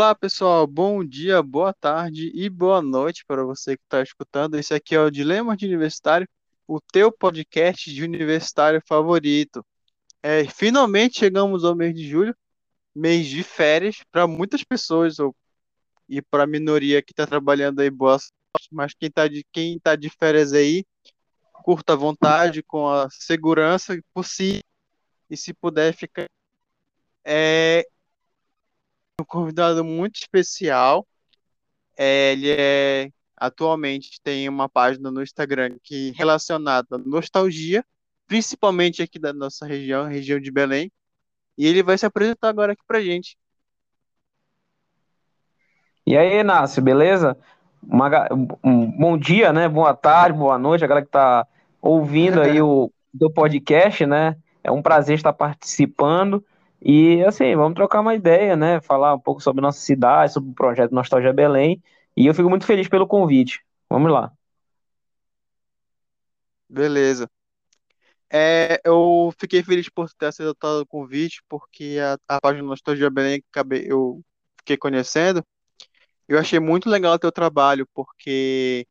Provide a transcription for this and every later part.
Olá, pessoal. Bom dia, boa tarde e boa noite para você que está escutando. Esse aqui é o Dilema de Universitário, o teu podcast de universitário favorito. É, finalmente chegamos ao mês de julho, mês de férias para muitas pessoas ou, e para a minoria que está trabalhando aí, boa sorte. Mas quem está de, quem tá de férias aí, curta à vontade, com a segurança possível e se puder ficar. É, um convidado muito especial. É, ele é atualmente tem uma página no Instagram que relacionada à nostalgia, principalmente aqui da nossa região, região de Belém. E ele vai se apresentar agora aqui pra gente. E aí, Inácio, beleza? Uma, um bom dia, né? Boa tarde, boa noite, a galera que tá ouvindo aí o do podcast, né? É um prazer estar participando. E assim, vamos trocar uma ideia, né? Falar um pouco sobre nossa cidade, sobre o projeto Nostalgia Belém. E eu fico muito feliz pelo convite. Vamos lá. Beleza. É, eu fiquei feliz por ter aceitado o convite, porque a, a página Nostalgia Belém que acabei, eu fiquei conhecendo. Eu achei muito legal o teu trabalho, porque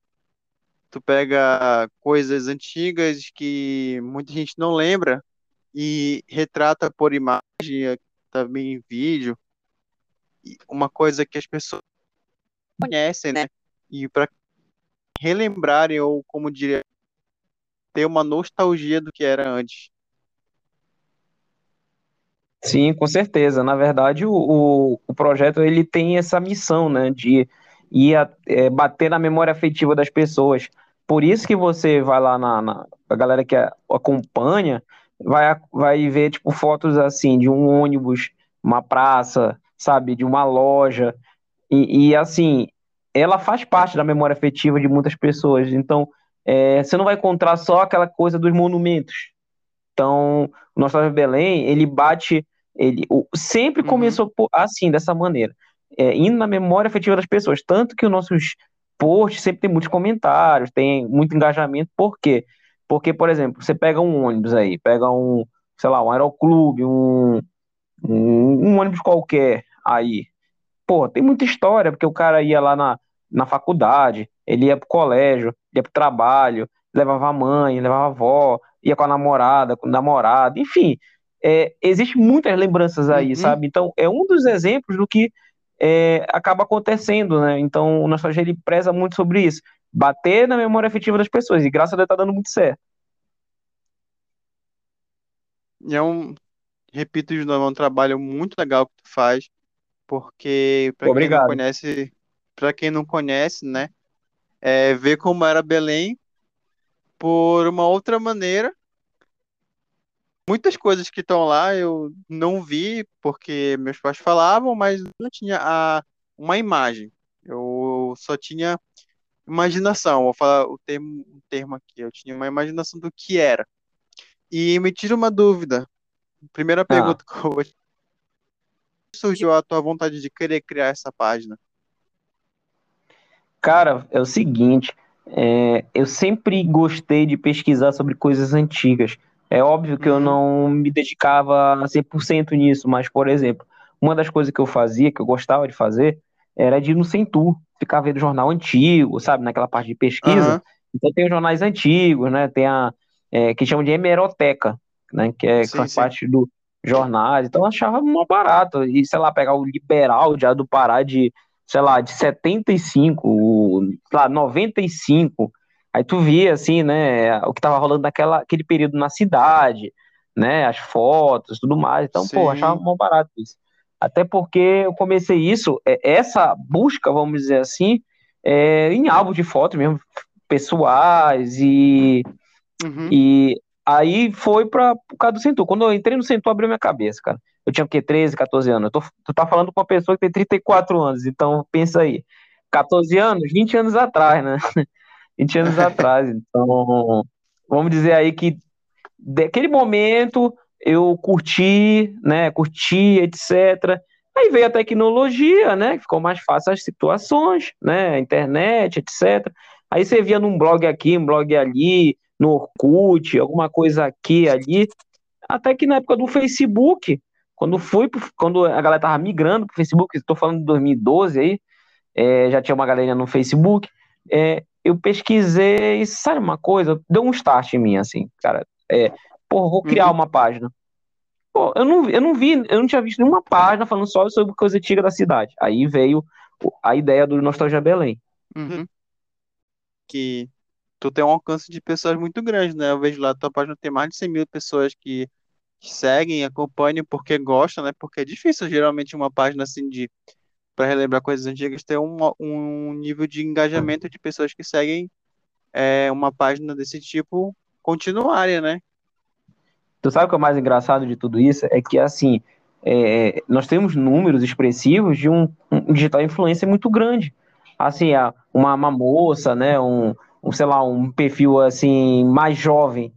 tu pega coisas antigas que muita gente não lembra e retrata por imagem, também em vídeo, uma coisa que as pessoas conhecem, né? E para relembrarem, ou como diria, ter uma nostalgia do que era antes. Sim, com certeza. Na verdade, o, o, projeto ele tem essa missão, né, de ir a, é, bater na memória afetiva das pessoas. Por isso que você vai lá na, na a galera que acompanha, vai, vai ver, tipo, fotos assim, de um ônibus, uma praça, sabe, de uma loja, e, e assim, ela faz parte da memória afetiva de muitas pessoas, então, é, você não vai encontrar só aquela coisa dos monumentos. Então, o Nostalgia Belém, ele bate, ele o, sempre uhum. começou assim, dessa maneira, é, indo na memória afetiva das pessoas, tanto que os nossos posts sempre tem muitos comentários, tem muito engajamento, por quê? Porque, por exemplo, você pega um ônibus aí, pega um, sei lá, um aeroclube, um, um, um ônibus qualquer aí. Pô, tem muita história, porque o cara ia lá na, na faculdade, ele ia pro colégio, ia pro trabalho, levava a mãe, levava a avó, ia com a namorada, com o namorado, enfim. É, existe muitas lembranças aí, uhum. sabe? Então, é um dos exemplos do que é, acaba acontecendo, né? Então, o Nostalgia, ele preza muito sobre isso bater na memória afetiva das pessoas. E graças a Deus tá dando muito certo. É um, repito de novo, é um trabalho muito legal que tu faz, porque para quem não conhece, para quem não conhece, né, é ver como era Belém por uma outra maneira. Muitas coisas que estão lá eu não vi porque meus pais falavam, mas não tinha a, uma imagem. Eu só tinha imaginação, vou falar o termo, termo aqui, eu tinha uma imaginação do que era. E me tira uma dúvida. Primeira ah. pergunta ah. que eu vou surgiu a tua vontade de querer criar essa página? Cara, é o seguinte, é, eu sempre gostei de pesquisar sobre coisas antigas. É óbvio que uhum. eu não me dedicava a 100% nisso, mas, por exemplo, uma das coisas que eu fazia, que eu gostava de fazer, era de ir no Centur, ficar vendo jornal antigo, sabe, naquela parte de pesquisa. Uhum. Então tem os jornais antigos, né? Tem a é, que chamam de hemeroteca, né? Que é sim, sim. parte do jornais. Então eu achava mó barato. E, sei lá, pegar o liberal já do Pará de, sei lá, de 75, sei lá, 95. Aí tu via, assim, né, o que tava rolando naquela, aquele período na cidade, né, as fotos, tudo mais. Então, Sim. pô, achava mó barato isso. Até porque eu comecei isso, é, essa busca, vamos dizer assim, é, em álbum de fotos mesmo, pessoais e, uhum. e aí foi para o caso do Centur. Quando eu entrei no Centur, abriu minha cabeça, cara. Eu tinha o quê? 13, 14 anos. Tô, tu tá falando com uma pessoa que tem 34 anos, então pensa aí. 14 anos, 20 anos atrás, né? 20 anos atrás. Então, vamos dizer aí que daquele momento eu curti, né, curti, etc. Aí veio a tecnologia, né, ficou mais fácil as situações, né, internet, etc. Aí você via num blog aqui, um blog ali, no Orkut, alguma coisa aqui, ali. Até que na época do Facebook Quando fui, quando a galera tava migrando pro Facebook, estou falando de 2012 aí, é, já tinha uma galera no Facebook, é, eu pesquisei, sabe uma coisa? Deu um start em mim, assim, cara. É, pô, vou criar uhum. uma página. Pô, eu não, eu não vi, eu não tinha visto nenhuma página falando só sobre coisa antiga da cidade. Aí veio a ideia do Nostalgia Belém. Uhum. Que tu tem um alcance de pessoas muito grande, né? Eu vejo lá, tua página tem mais de 100 mil pessoas que, que seguem, acompanham porque gostam, né? Porque é difícil, geralmente, uma página assim de para relembrar coisas antigas ter um, um nível de engajamento de pessoas que seguem é, uma página desse tipo continuária, né? Tu sabe o que é o mais engraçado de tudo isso? É que, assim, é, nós temos números expressivos de um, um digital influencer muito grande. Assim, uma, uma moça, né, um, um, sei lá, um perfil, assim, mais jovem.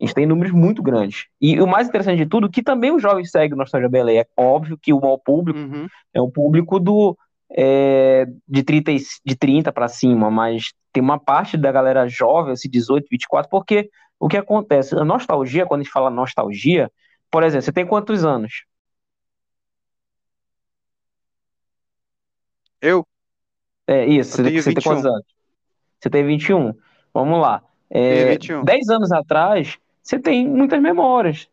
A gente tem números muito grandes. E o mais interessante de tudo, que também os jovens seguem o Nostalgia Belém. É óbvio que o maior público uhum. é o público do, é, de 30, de 30 para cima, mas tem uma parte da galera jovem, assim, 18, 24, porque o que acontece? A nostalgia, quando a gente fala nostalgia, por exemplo, você tem quantos anos? Eu? É isso, eu você, você tem quantos anos? Você tem 21. Vamos lá. É, 21. 10 anos atrás, você tem muitas memórias,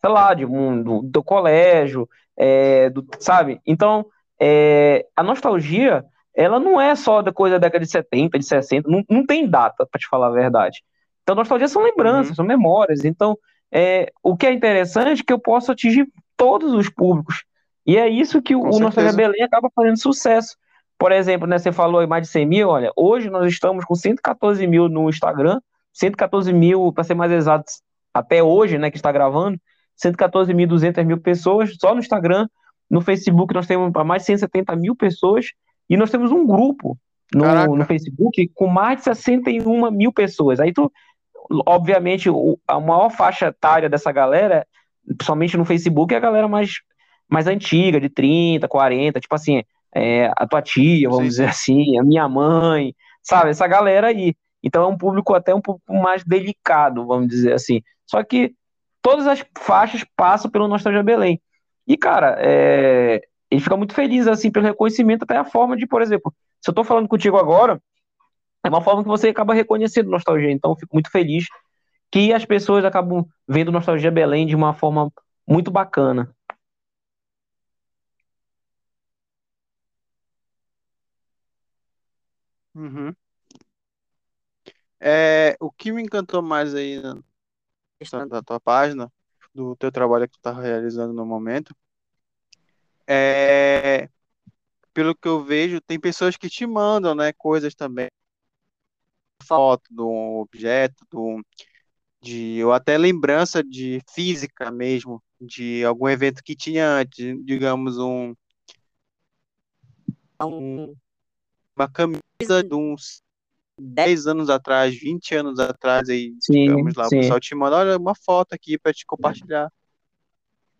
sei lá, de um, do, do colégio, é, do, sabe? Então, é, a nostalgia, ela não é só da coisa da década de 70, de 60, não, não tem data, para te falar a verdade. Então, nostalgia são lembranças, uhum. são memórias. Então, é, o que é interessante é que eu posso atingir todos os públicos. E é isso que o, o Nostalgia Belém acaba fazendo sucesso. Por exemplo, né, você falou aí mais de 100 mil, olha, hoje nós estamos com 114 mil no Instagram, 114 mil, para ser mais exato, até hoje, né, que está gravando, 114 mil, 200 mil pessoas só no Instagram. No Facebook nós temos mais de 170 mil pessoas e nós temos um grupo no, no Facebook com mais de 61 mil pessoas. Aí tu, obviamente, o, a maior faixa etária dessa galera, principalmente no Facebook, é a galera mais, mais antiga, de 30, 40, tipo assim, é, a tua tia, vamos Sim. dizer assim, a minha mãe, sabe? Essa galera aí. Então é um público até um pouco mais delicado, vamos dizer assim. Só que todas as faixas passam pelo Nostalgia Belém. E, cara, é, ele fica muito feliz, assim, pelo reconhecimento, até a forma de, por exemplo, se eu tô falando contigo agora, é uma forma que você acaba reconhecendo nostalgia. Então, fico muito feliz que as pessoas acabam vendo Nostalgia Belém de uma forma muito bacana. Uhum. É, o que me encantou mais aí na da tua página, do teu trabalho que tu tá realizando no momento, é, pelo que eu vejo, tem pessoas que te mandam, né, coisas também foto de um objeto, de, um, de ou até lembrança de física mesmo, de algum evento que tinha antes, digamos um, um uma camisa de uns 10 anos atrás, 20 anos atrás, aí, sim, digamos lá, sim. o pessoal te manda, olha, uma foto aqui para te compartilhar.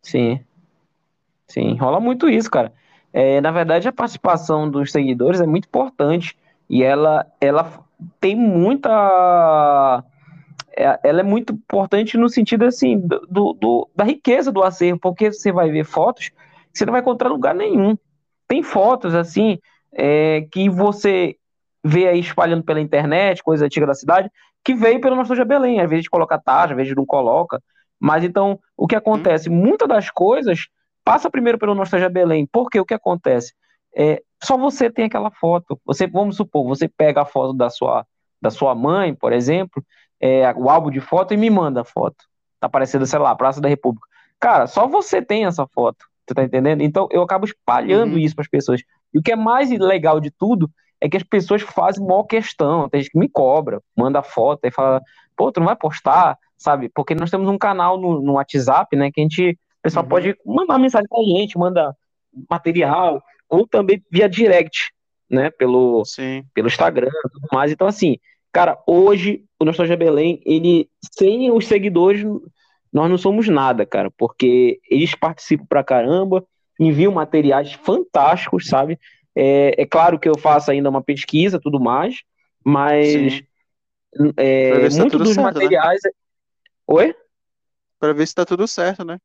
Sim. Sim, rola muito isso, cara. É, na verdade, a participação dos seguidores é muito importante e ela, ela tem muita. É, ela é muito importante no sentido assim do, do, da riqueza do acervo, porque você vai ver fotos que você não vai encontrar lugar nenhum. Tem fotos assim é, que você vê aí espalhando pela internet, coisa antiga da cidade, que veio pelo Nostalgia Belém. Às vezes coloca tarde, às vezes não coloca. Mas então, o que acontece? Muitas das coisas passa primeiro pelo Nostalgia Belém, porque o que acontece? É, só você tem aquela foto. Você, vamos supor, você pega a foto da sua, da sua mãe, por exemplo, é, o álbum de foto e me manda a foto. Tá aparecendo, sei lá, Praça da República. Cara, só você tem essa foto. Você tá entendendo? Então eu acabo espalhando uhum. isso para as pessoas. E o que é mais legal de tudo é que as pessoas fazem maior questão. Tem gente que me cobra, manda foto e fala, pô, tu não vai postar, sabe? Porque nós temos um canal no, no WhatsApp, né, que a gente, o pessoal uhum. pode mandar mensagem pra gente, manda material, ou também via direct, né, pelo, Sim. pelo Instagram e tudo mais. Então, assim, cara, hoje o Nostalgia Belém, ele, sem os seguidores, nós não somos nada, cara, porque eles participam pra caramba, enviam materiais fantásticos, sabe? É, é claro que eu faço ainda uma pesquisa tudo mais, mas é, tá muito dos certo, né? materiais. Né? Oi? Para ver se tá tudo certo, né?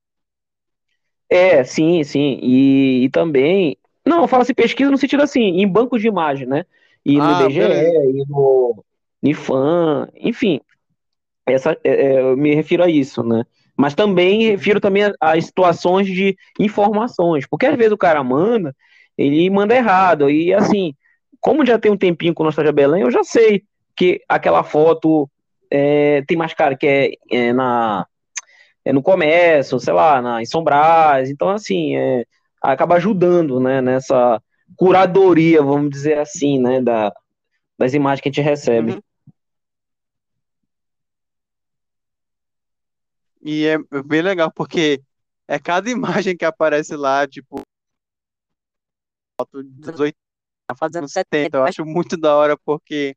É, sim, sim. E, e também. Não, falo assim, pesquisa no sentido assim, em bancos de imagem, né? E no Ah, IBGE, beleza. e no IFAM, enfim. Essa, é, é, eu me refiro a isso, né? Mas também refiro também a situações de informações, porque às vezes o cara manda, ele manda errado, e assim, como já tem um tempinho com o Nostalgia Belém, eu já sei que aquela foto é, tem mais cara que é, é na é no comércio, sei lá, na, em Brás, então assim, é, acaba ajudando, né, nessa curadoria, vamos dizer assim, né, da, das imagens que a gente recebe. Uhum. E é bem legal, porque é cada imagem que aparece lá, tipo, foto dos 80, fazendo anos 70. Eu acho muito da hora, porque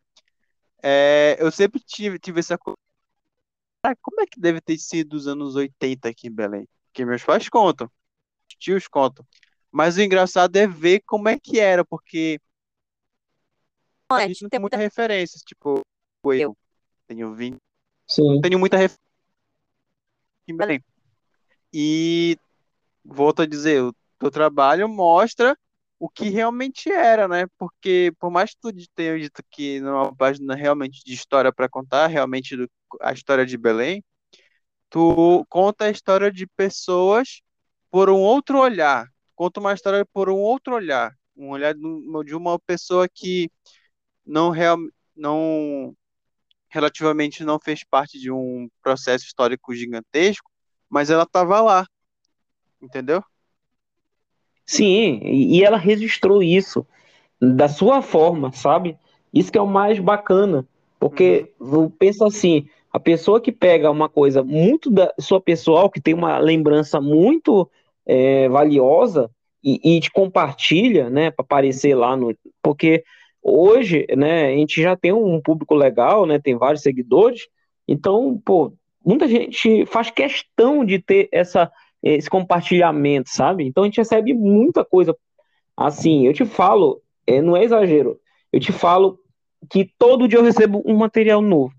é, eu sempre tive, tive essa coisa. Ah, como é que deve ter sido os anos 80 aqui em Belém? Porque meus pais contam, tios contam. Mas o engraçado é ver como é que era, porque a gente não tem muita referência. Tipo, eu tenho 20, Sim. tenho muita referência em Belém. E volto a dizer, o teu trabalho mostra o que realmente era, né? Porque por mais que tu tenha dito que não é uma página realmente de história para contar, realmente do- a história de Belém, tu conta a história de pessoas por um outro olhar. Conta uma história por um outro olhar, um olhar de um- uma pessoa que não real, não relativamente não fez parte de um processo histórico gigantesco, mas ela estava lá, entendeu? Sim, e ela registrou isso da sua forma, sabe? Isso que é o mais bacana, porque eu penso assim, a pessoa que pega uma coisa muito da sua pessoal, que tem uma lembrança muito é, valiosa e, e te compartilha, né, para aparecer lá no, porque hoje, né, a gente já tem um público legal, né, tem vários seguidores, então, pô, muita gente faz questão de ter essa esse compartilhamento, sabe? Então a gente recebe muita coisa Assim, eu te falo, é, não é exagero, eu te falo que todo dia eu recebo um material novo.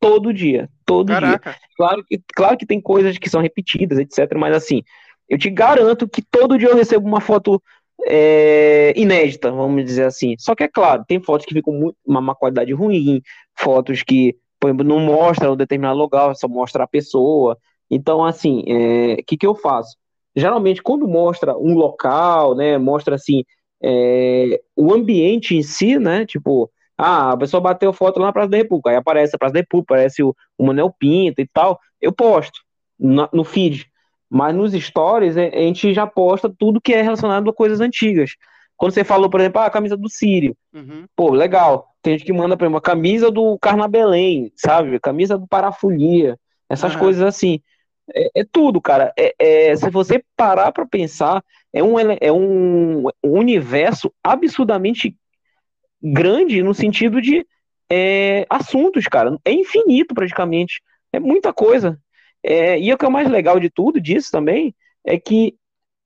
Todo dia, todo dia. Caraca, Claro que, claro que tem coisas que são repetidas, etc. Mas assim, eu te garanto que todo dia eu recebo uma foto é, inédita, vamos dizer assim. Só que é claro, tem fotos que ficam muito, uma, qualidade ruim, fotos que, por exemplo, não mostram um determinado lugar, só mostra a pessoa. Então, assim, o é, que, que eu faço? Geralmente, quando mostra um local, né, mostra assim, é, o ambiente em si, né, tipo, ah, a pessoa bateu foto lá na Praça da República, aí aparece a Praça da República, aparece o, o Manel Pinto e tal, eu posto no feed. Mas nos stories, a gente já posta tudo que é relacionado a coisas antigas. Quando você falou, por exemplo, ah, a camisa do Sírio, uhum. pô, legal. Tem gente que manda, por exemplo, a camisa do Carnabelém, sabe? Camisa do Parafolia, essas Aham. coisas assim. É, é tudo, cara. É, é- se você parar pra pensar, é um, é um universo absurdamente grande no sentido de é, assuntos, cara. É infinito praticamente. É muita coisa. É, e o que é o mais legal de tudo disso também é que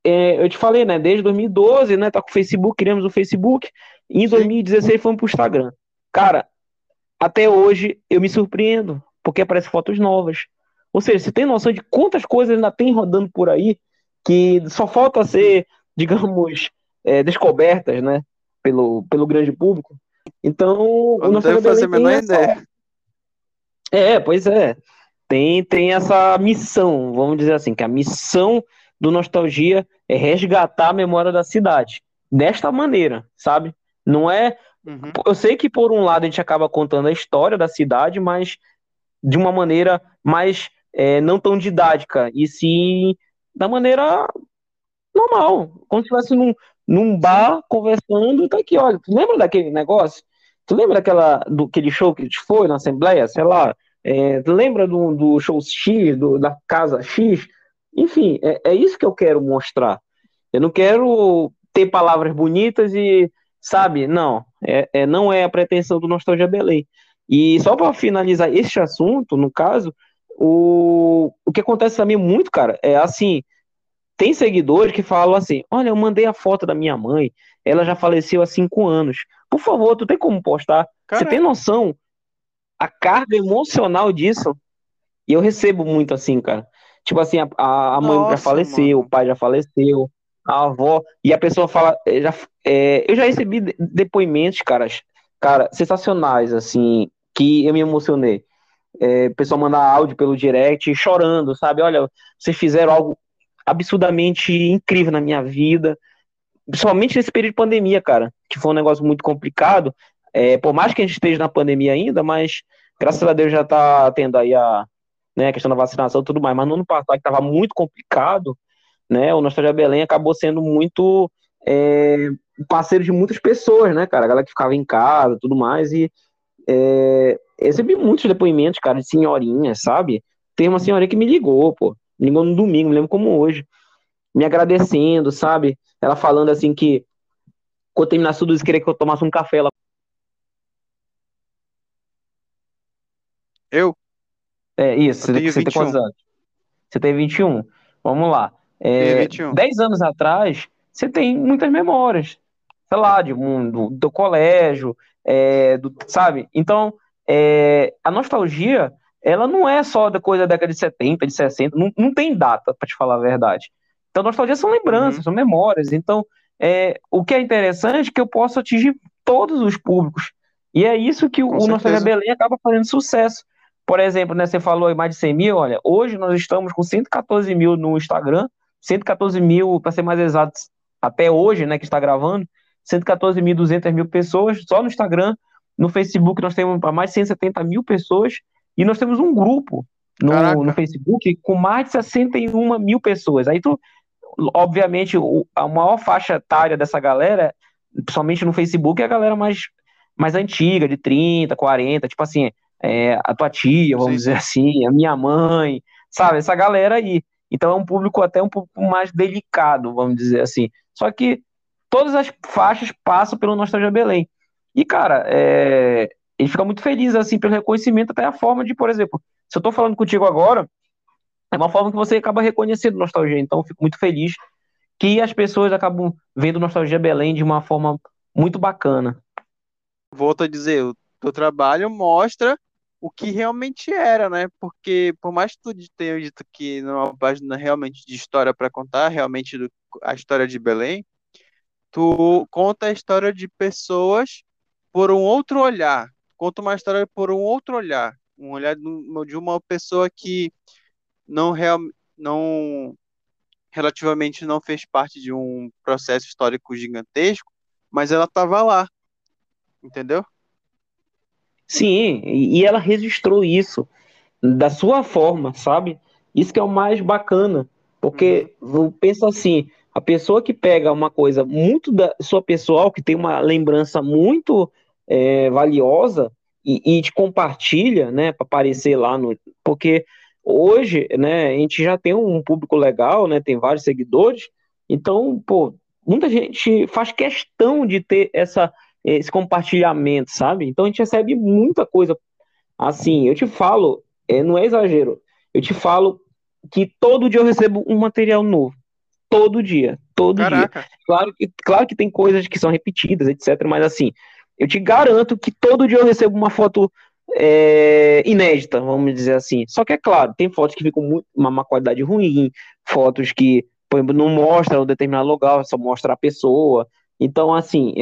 é, eu te falei, né? Desde 2012, né? Tá com o Facebook, criamos o Facebook. Em Sim. 2016 fomos pro Instagram. Cara, até hoje eu me surpreendo, porque aparecem fotos novas. Ou seja, você tem noção de quantas coisas ainda tem rodando por aí que só falta ser, digamos, é, descobertas, né? Pelo, pelo grande público. Então, Eu não devo fazer a menor ideia. é, pois é. Tem, tem essa missão, vamos dizer assim, que a missão do Nostalgia é resgatar a memória da cidade. Desta maneira, sabe? Não é. Uhum. Eu sei que por um lado a gente acaba contando a história da cidade, mas de uma maneira mais é, não tão didática, e sim da maneira normal, como se estivesse num, num bar conversando, tá aqui, olha, tu lembra daquele negócio? Tu lembra daquela, do aquele show que a gente foi na Assembleia, sei lá, é, lembra do, do show X, do, da casa X? Enfim, é, é isso que eu quero mostrar. Eu não quero ter palavras bonitas e, sabe, não, é, é, não é a pretensão do Nostalgia Belém. E só para finalizar este assunto, no caso, o, o que acontece também muito, cara, é assim, tem seguidores que falam assim: Olha, eu mandei a foto da minha mãe, ela já faleceu há cinco anos. Por favor, tu tem como postar? Você tem noção a carga emocional disso? E eu recebo muito assim, cara. Tipo assim, a, a mãe Nossa, já faleceu, mano. o pai já faleceu, a avó, e a pessoa fala. é, Já, é, eu já recebi de- depoimentos, caras, cara, sensacionais, assim, que eu me emocionei. É, o pessoal manda áudio pelo direct chorando, sabe? Olha, vocês fizeram algo absurdamente incrível na minha vida, principalmente nesse período de pandemia, cara, que foi um negócio muito complicado. É, por mais que a gente esteja na pandemia ainda, mas graças a Deus já tá tendo aí a, né, a questão da vacinação e tudo mais. Mas no ano passado, que estava muito complicado, né, o Nostalgia Belém acabou sendo muito é, parceiro de muitas pessoas, né, cara? A galera que ficava em casa tudo mais. E é, recebi muitos depoimentos, cara, de senhorinhas, sabe? Tem uma senhorinha que me ligou, pô. Me ligou no domingo, me lembro como hoje. Me agradecendo, sabe? Ela falando assim que quando terminasse tudo isso, queria que eu tomasse um café. Ela, Eu? é isso, Eu você, você tem quantos 21. anos? Você tem 21. Vamos lá. É, 21. 10 anos atrás, você tem muitas memórias. Sei lá, de um, do, colégio, é, do, sabe? Então, é, a nostalgia, ela não é só da coisa da década de 70, de 60, não, não tem data, para te falar a verdade. Então, nostalgia são lembranças, Uhum. são memórias. Então, é, o que é interessante é que eu posso atingir todos os públicos. E é isso que o, Com o Nostalgia certeza. Belém acaba fazendo sucesso. Por exemplo, né, você falou aí mais de 100 mil, olha, hoje nós estamos com 114 mil no Instagram, 114 mil, para ser mais exato, até hoje, né, que está gravando, 114.200 mil pessoas só no Instagram. No Facebook nós temos mais de 170 mil pessoas e nós temos um grupo no, no Facebook com mais de 61 mil pessoas. Aí tu, obviamente, o- a maior faixa etária dessa galera, principalmente no Facebook, é a galera mais, mais antiga, de 30, 40, tipo assim, é, a tua tia, vamos Sim, dizer assim, a minha mãe, sabe? Essa galera aí. Então é um público até um pouco mais delicado, vamos dizer assim. Só que todas as faixas passam pelo Nostalgia Belém. E, cara, é, ele fica muito feliz, assim, pelo reconhecimento, até a forma de, por exemplo, se eu tô falando contigo agora, é uma forma que você acaba reconhecendo Nostalgia. Então, eu fico muito feliz que as pessoas acabam vendo Nostalgia Belém de uma forma muito bacana. Volto a dizer, o teu trabalho mostra o que realmente era, né? Porque por mais que tu tenha dito que não é uma página realmente de história para contar, realmente do- a história de Belém, tu conta a história de pessoas por um outro olhar. Conta uma história por um outro olhar, um olhar de uma pessoa que não real, não relativamente não fez parte de um processo histórico gigantesco, mas ela estava lá, entendeu? Sim, e ela registrou isso da sua forma, sabe? Isso que é o mais bacana, porque eu penso assim, a pessoa que pega uma coisa muito da sua pessoal, que tem uma lembrança muito é, valiosa e, e te compartilha, né, para aparecer lá no, porque hoje, né, a gente já tem um público legal, né, tem vários seguidores, então, pô, muita gente faz questão de ter essa esse compartilhamento, sabe? Então a gente recebe muita coisa assim. Eu te falo, é, não é exagero. Eu te falo que todo dia eu recebo um material novo. Todo dia, todo dia. Caraca, Claro que, claro que tem coisas que são repetidas, etc. Mas assim, eu te garanto que todo dia eu recebo uma foto é, inédita, vamos dizer assim. Só que é claro, tem fotos que ficam muito, uma, uma qualidade ruim, fotos que, por exemplo, não mostram um determinado lugar, só mostra a pessoa. Então, assim,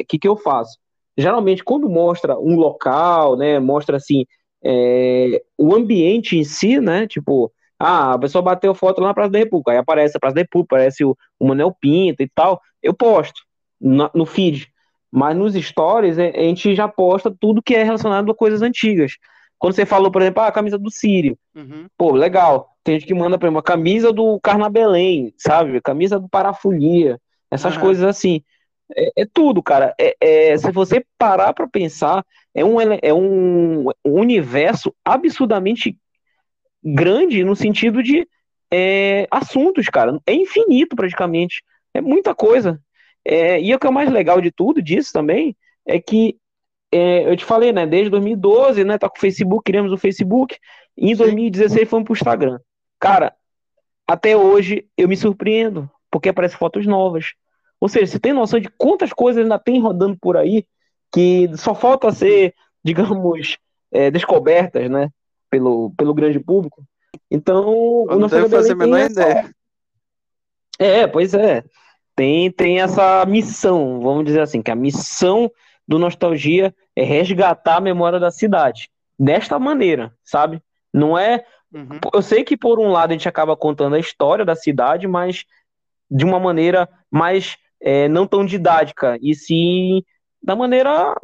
o que, que eu faço? Geralmente, quando mostra um local, né, mostra assim, é, o ambiente em si, né, tipo, ah, a pessoa bateu foto lá na Praça da República, aí aparece a Praça da República, aparece o, o Manel Pinto e tal, eu posto na- no feed. Mas nos stories, a a gente já posta tudo que é relacionado a coisas antigas. Quando você falou, por exemplo, ah, a camisa do Sírio, uhum. pô, legal. Tem gente que manda, por exemplo, a camisa do Carnabelém, sabe? Camisa do Parafolia, essas Aham. coisas assim. É, é tudo, cara. É, é- se você parar pra pensar, é um, é um universo absurdamente grande no sentido de é, assuntos, cara. É infinito praticamente. É muita coisa. É, e o que é o mais legal de tudo disso também é que é, eu te falei, né? Desde 2012, né? Tá com o Facebook, criamos o Facebook. E em Sim. 2016 fomos pro Instagram. Cara, até hoje eu me surpreendo, porque aparecem fotos novas. Ou seja, você tem noção de quantas coisas ainda tem rodando por aí que só falta ser, digamos, é, descobertas, né? Pelo, pelo grande público. Então, eu não devo fazer a menor ideia. É, pois é. Tem, tem essa missão, vamos dizer assim, que a missão do Nostalgia é resgatar a memória da cidade. Desta maneira, sabe? Não é. Uhum. Eu sei que por um lado a gente acaba contando a história da cidade, mas de uma maneira mais é, não tão didática, e sim da maneira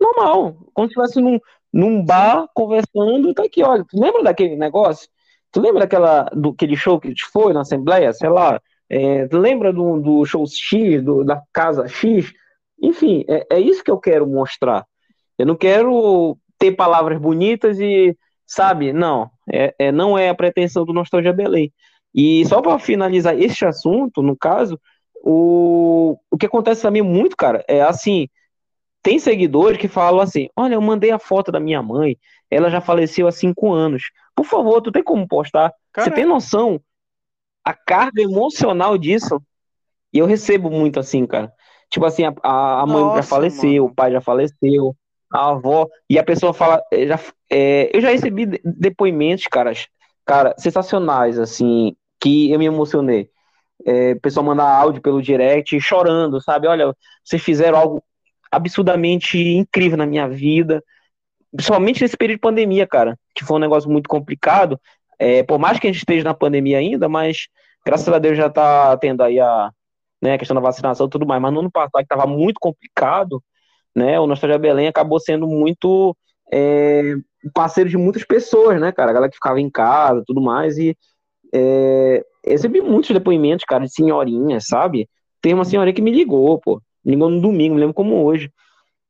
normal, como se estivesse num, num bar conversando, tá aqui, olha, tu lembra daquele negócio? Tu lembra daquela, do aquele show que a gente foi na Assembleia, sei lá, é, tu lembra do, do show X, do, da casa X? Enfim, é, é isso que eu quero mostrar. Eu não quero ter palavras bonitas e, sabe, não, é, é não é a pretensão do Nostalgia Belém. E só para finalizar este assunto, no caso, o, o que acontece também muito, cara, é assim, tem seguidores que falam assim, olha, eu mandei a foto da minha mãe, ela já faleceu há cinco anos. Por favor, tu tem como postar? Você tem noção a carga emocional disso? E eu recebo muito assim, cara. Tipo assim, a, a mãe Nossa, já faleceu, mano. o pai já faleceu, a avó, e a pessoa fala, eh, já, é, eu já recebi depoimentos, caras, cara, sensacionais, assim, que eu me emocionei. É, o pessoal mandar áudio pelo direct chorando, sabe? Olha, vocês fizeram algo absurdamente incrível na minha vida, principalmente nesse período de pandemia, cara, que foi um negócio muito complicado. É, por mais que a gente esteja na pandemia ainda, mas graças a Deus já tá tendo aí a, né, a questão da vacinação e tudo mais. Mas no ano passado, que estava muito complicado, né, o Nostalgia Belém acabou sendo muito é, parceiro de muitas pessoas, né, cara? A galera que ficava em casa tudo mais. E é, recebi muitos depoimentos, cara, de senhorinhas, sabe? Tem uma senhorinha que me ligou, pô. Me ligou no domingo, me lembro como hoje.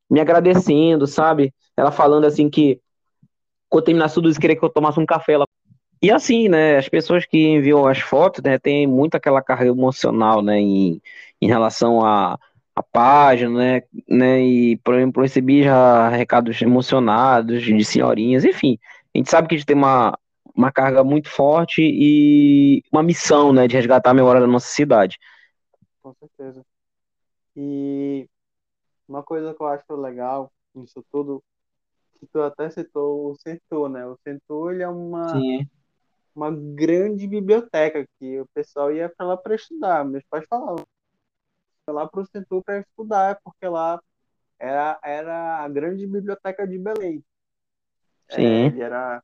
Me agradecendo, sabe? Ela falando assim que quando terminasse tudo isso, queria que eu tomasse um café. Ela... E assim, né? As pessoas que enviam as fotos, né? Tem muito aquela carga emocional, né? Em, em relação a a página, né, né, e por exemplo, recebi já recados emocionados de senhorinhas, enfim, a gente sabe que a gente tem uma, uma carga muito forte e uma missão, né, de resgatar a memória da nossa cidade. Com certeza. E uma coisa que eu acho legal nisso tudo, que tu até citou o Centur, né, o Centur, ele é uma... Sim. Uma grande biblioteca que o pessoal ia para lá para estudar. Meus pais falavam lá para o Centur para estudar, porque lá era, era a grande biblioteca de Belém. Sim. É, era.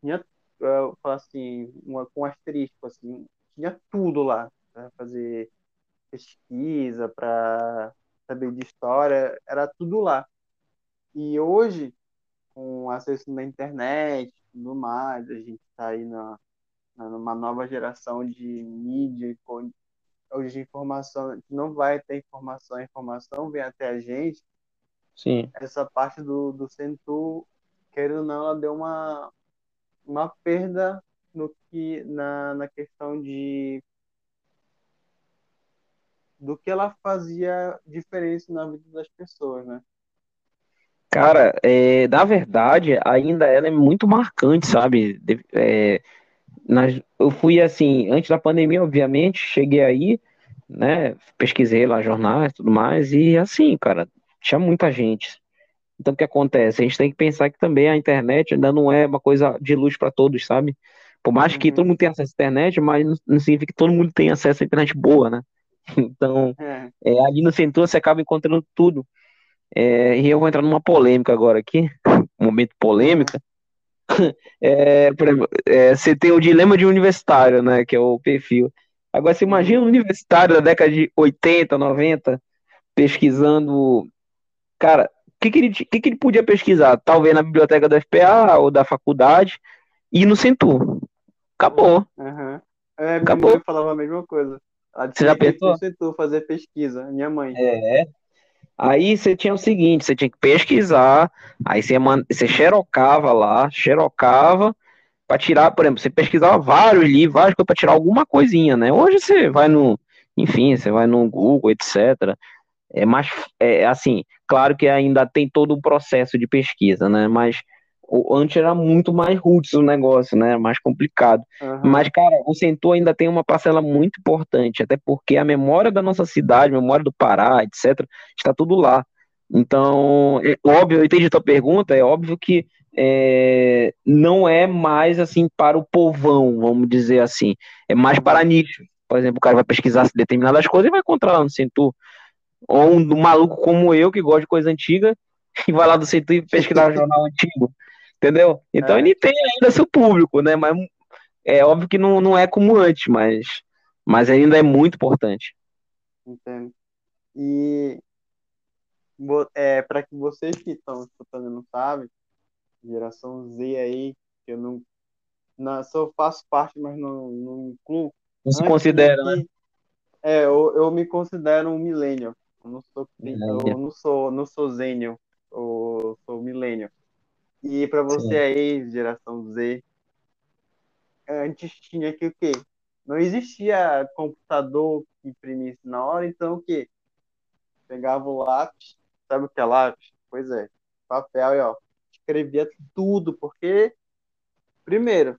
Tinha, eu falo assim, uma, com asterisco, assim, tinha tudo lá para fazer pesquisa, para saber de história, era tudo lá. E hoje, com acesso na internet tudo mais, a gente está aí na, numa nova geração de mídia, hoje de informação, não vai ter informação, a informação vem até a gente. Sim. Essa parte do, do Centur, querendo ou não, ela deu uma, uma perda no que, na, na questão de do que ela fazia diferença na vida das pessoas, né? Cara, é, na verdade, ainda ela é muito marcante, sabe? É, nas, eu fui assim, antes da pandemia, obviamente, cheguei aí, né? Pesquisei lá jornais e tudo mais, e assim, cara, tinha muita gente. Então o que acontece? A gente tem que pensar que também a internet ainda não é uma coisa de luz para todos, sabe? Por mais que uhum. todo mundo tenha acesso à internet, mas não significa que todo mundo tenha acesso à internet boa, né? Então, é. É, ali no Centur você acaba encontrando tudo. É, e eu vou entrar numa polêmica agora aqui, um momento polêmica, é, exemplo, é, você tem o dilema de universitário, né? Que é o perfil. Agora, você imagina um universitário da década de 80, 90, pesquisando. Cara, que, que, ele, que, que ele podia pesquisar? Talvez na biblioteca da FPA ou da faculdade e no Centur. Acabou. Uhum. É, Acabou. Eu falava a mesma coisa. Você já pensou? Centur fazer pesquisa, minha mãe. É. Aí você tinha o seguinte, você tinha que pesquisar, aí você, você xerocava lá, xerocava, para tirar, por exemplo, você pesquisava vários livros, várias coisas para tirar alguma coisinha, né? Hoje você vai no, enfim, você vai no Google, etc. É mais, é, assim, claro que ainda tem todo o processo de pesquisa, né? Mas o, antes era muito mais roots o negócio, né? Mais complicado. Uhum. Mas, cara, o Centur ainda tem uma parcela muito importante, até porque a memória da nossa cidade, a memória do Pará, etc., está tudo lá. Então, é óbvio, eu entendi a tua pergunta, é óbvio que é, não é mais assim para o povão, vamos dizer assim. É mais para nicho. Por exemplo, o cara vai pesquisar determinadas coisas e vai encontrar lá no Centur. Ou um, maluco como eu, que gosta de coisa antiga, e vai lá do Centur e pesquisar jornal antigo. Entendeu? Então é. ele tem ainda seu público, né? Mas é óbvio que não, não é como antes, mas, mas ainda é muito importante. Entendo. E é, para que vocês que estão escutando não sabem, geração Z aí, que eu não, não só faço parte, mas não, não incluo. Não se considera, né? É, eu, eu me considero um millennial. Não sou, eu não sou, não sou zennial, eu sou millennial. E para você Sim. aí, geração Z, antes tinha que o quê? Não existia computador que imprimisse na hora, então o quê? Pegava o lápis, sabe o que é lápis? Pois é, papel e ó, escrevia tudo, porque, primeiro,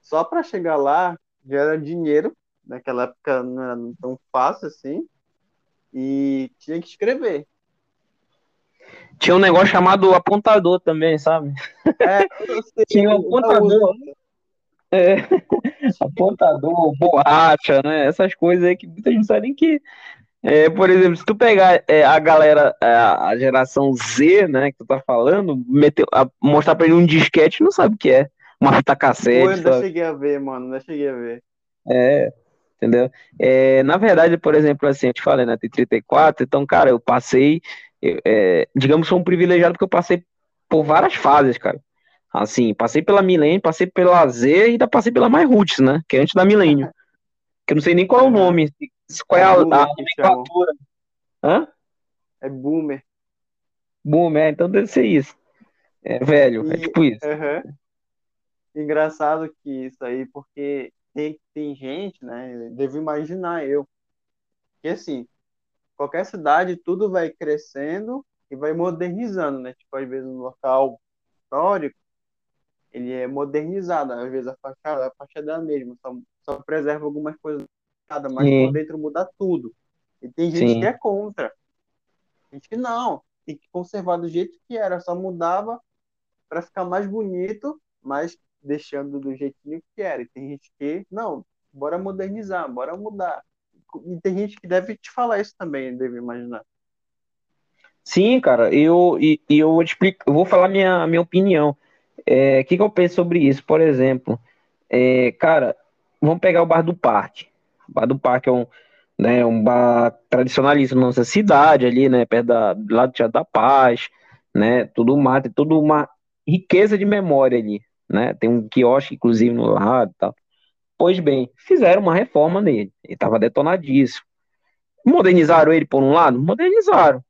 só para chegar lá já era dinheiro, naquela época não era tão fácil assim, e tinha que escrever. Tinha um negócio chamado apontador também, sabe? É, Tinha um apontador. É, apontador, borracha, né? Essas coisas aí que muita gente não sabe nem que é, por exemplo, se tu pegar é, a galera, a, é, a, geração Z, né, que tu tá falando, meteu, a, mostrar pra ele um disquete, não sabe o que é. Uma fita cassete. Eu ainda cheguei a ver, mano, ainda cheguei a ver. É, entendeu? É, na verdade, por exemplo, assim, eu te falei, né, tem 34, então, cara, eu passei, é, digamos, sou um privilegiado porque eu passei por várias fases, cara. Assim, passei pela Milênio, passei pela Z e ainda passei pela MyRoots, né, que é antes da Milênio. Que eu não sei nem qual é o nome, qual é, a, a nomenclatura? Hã? É boomer. Boomer, é, então deve ser isso. É velho, é e, é tipo isso. Engraçado que isso aí, porque tem, tem gente, né? Devo imaginar eu. Que assim, qualquer cidade, tudo vai crescendo e vai modernizando, né? Tipo, às vezes um local histórico, ele é modernizado, às vezes a fachada, a fachada é a mesma, só, só preserva algumas coisas mas Sim. por dentro muda tudo. E tem gente Sim. que é contra. Gente que não, tem que conservar do jeito que era, só mudava para ficar mais bonito, mas deixando do jeitinho que era. E tem gente que, não, bora modernizar, bora mudar. E tem gente que deve te falar isso também, deve imaginar. Sim, cara, eu, e, eu vou te explicar, eu vou falar minha, minha opinião. O é, que, que eu penso sobre isso? Por exemplo, é, cara, vamos pegar o bar do parque. O bar do Parque é um, né, um bar tradicionalista na nossa cidade, ali, né, perto da, lá do Teatro da Paz, né, tudo uma, tem toda uma riqueza de memória ali, né, tem um quiosque, inclusive, no lado e tal. Pois bem, fizeram uma reforma nele, ele estava detonadíssimo. Modernizaram ele por um lado? Modernizaram.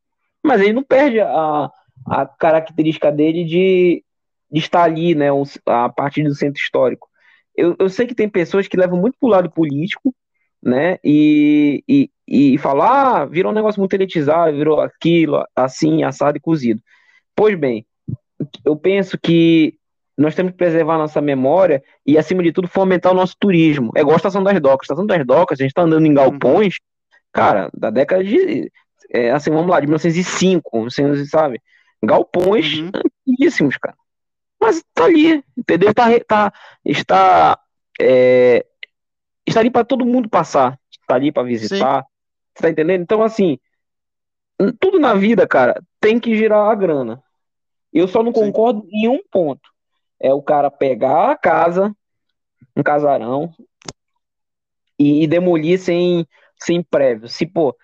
Mas ele não perde a, a característica dele de, de estar ali, né, a partir do centro histórico. Eu, eu sei que tem pessoas que levam muito para o lado político, né? E, e, e falar, ah, virou um negócio muito elitizado, virou aquilo, assim, assado e cozido. Pois bem, eu penso que nós temos que preservar nossa memória e, acima de tudo, fomentar o nosso turismo. É igual a Estação das Docas. A Estação das Docas, a gente está andando em galpões, cara, da década de. É, assim, vamos lá, de 1905, você sabe? Galpões uhum. antiquíssimos, cara. Mas tá ali, entendeu? Tá, tá, está é, está ali para todo mundo passar, está ali para visitar, Sim. tá entendendo? Então, assim, tudo na vida, cara, tem que girar a grana. Eu só não concordo Sim. em um ponto. É o cara pegar a casa, um casarão, e, e demolir sem, sem prévio. Se, pô,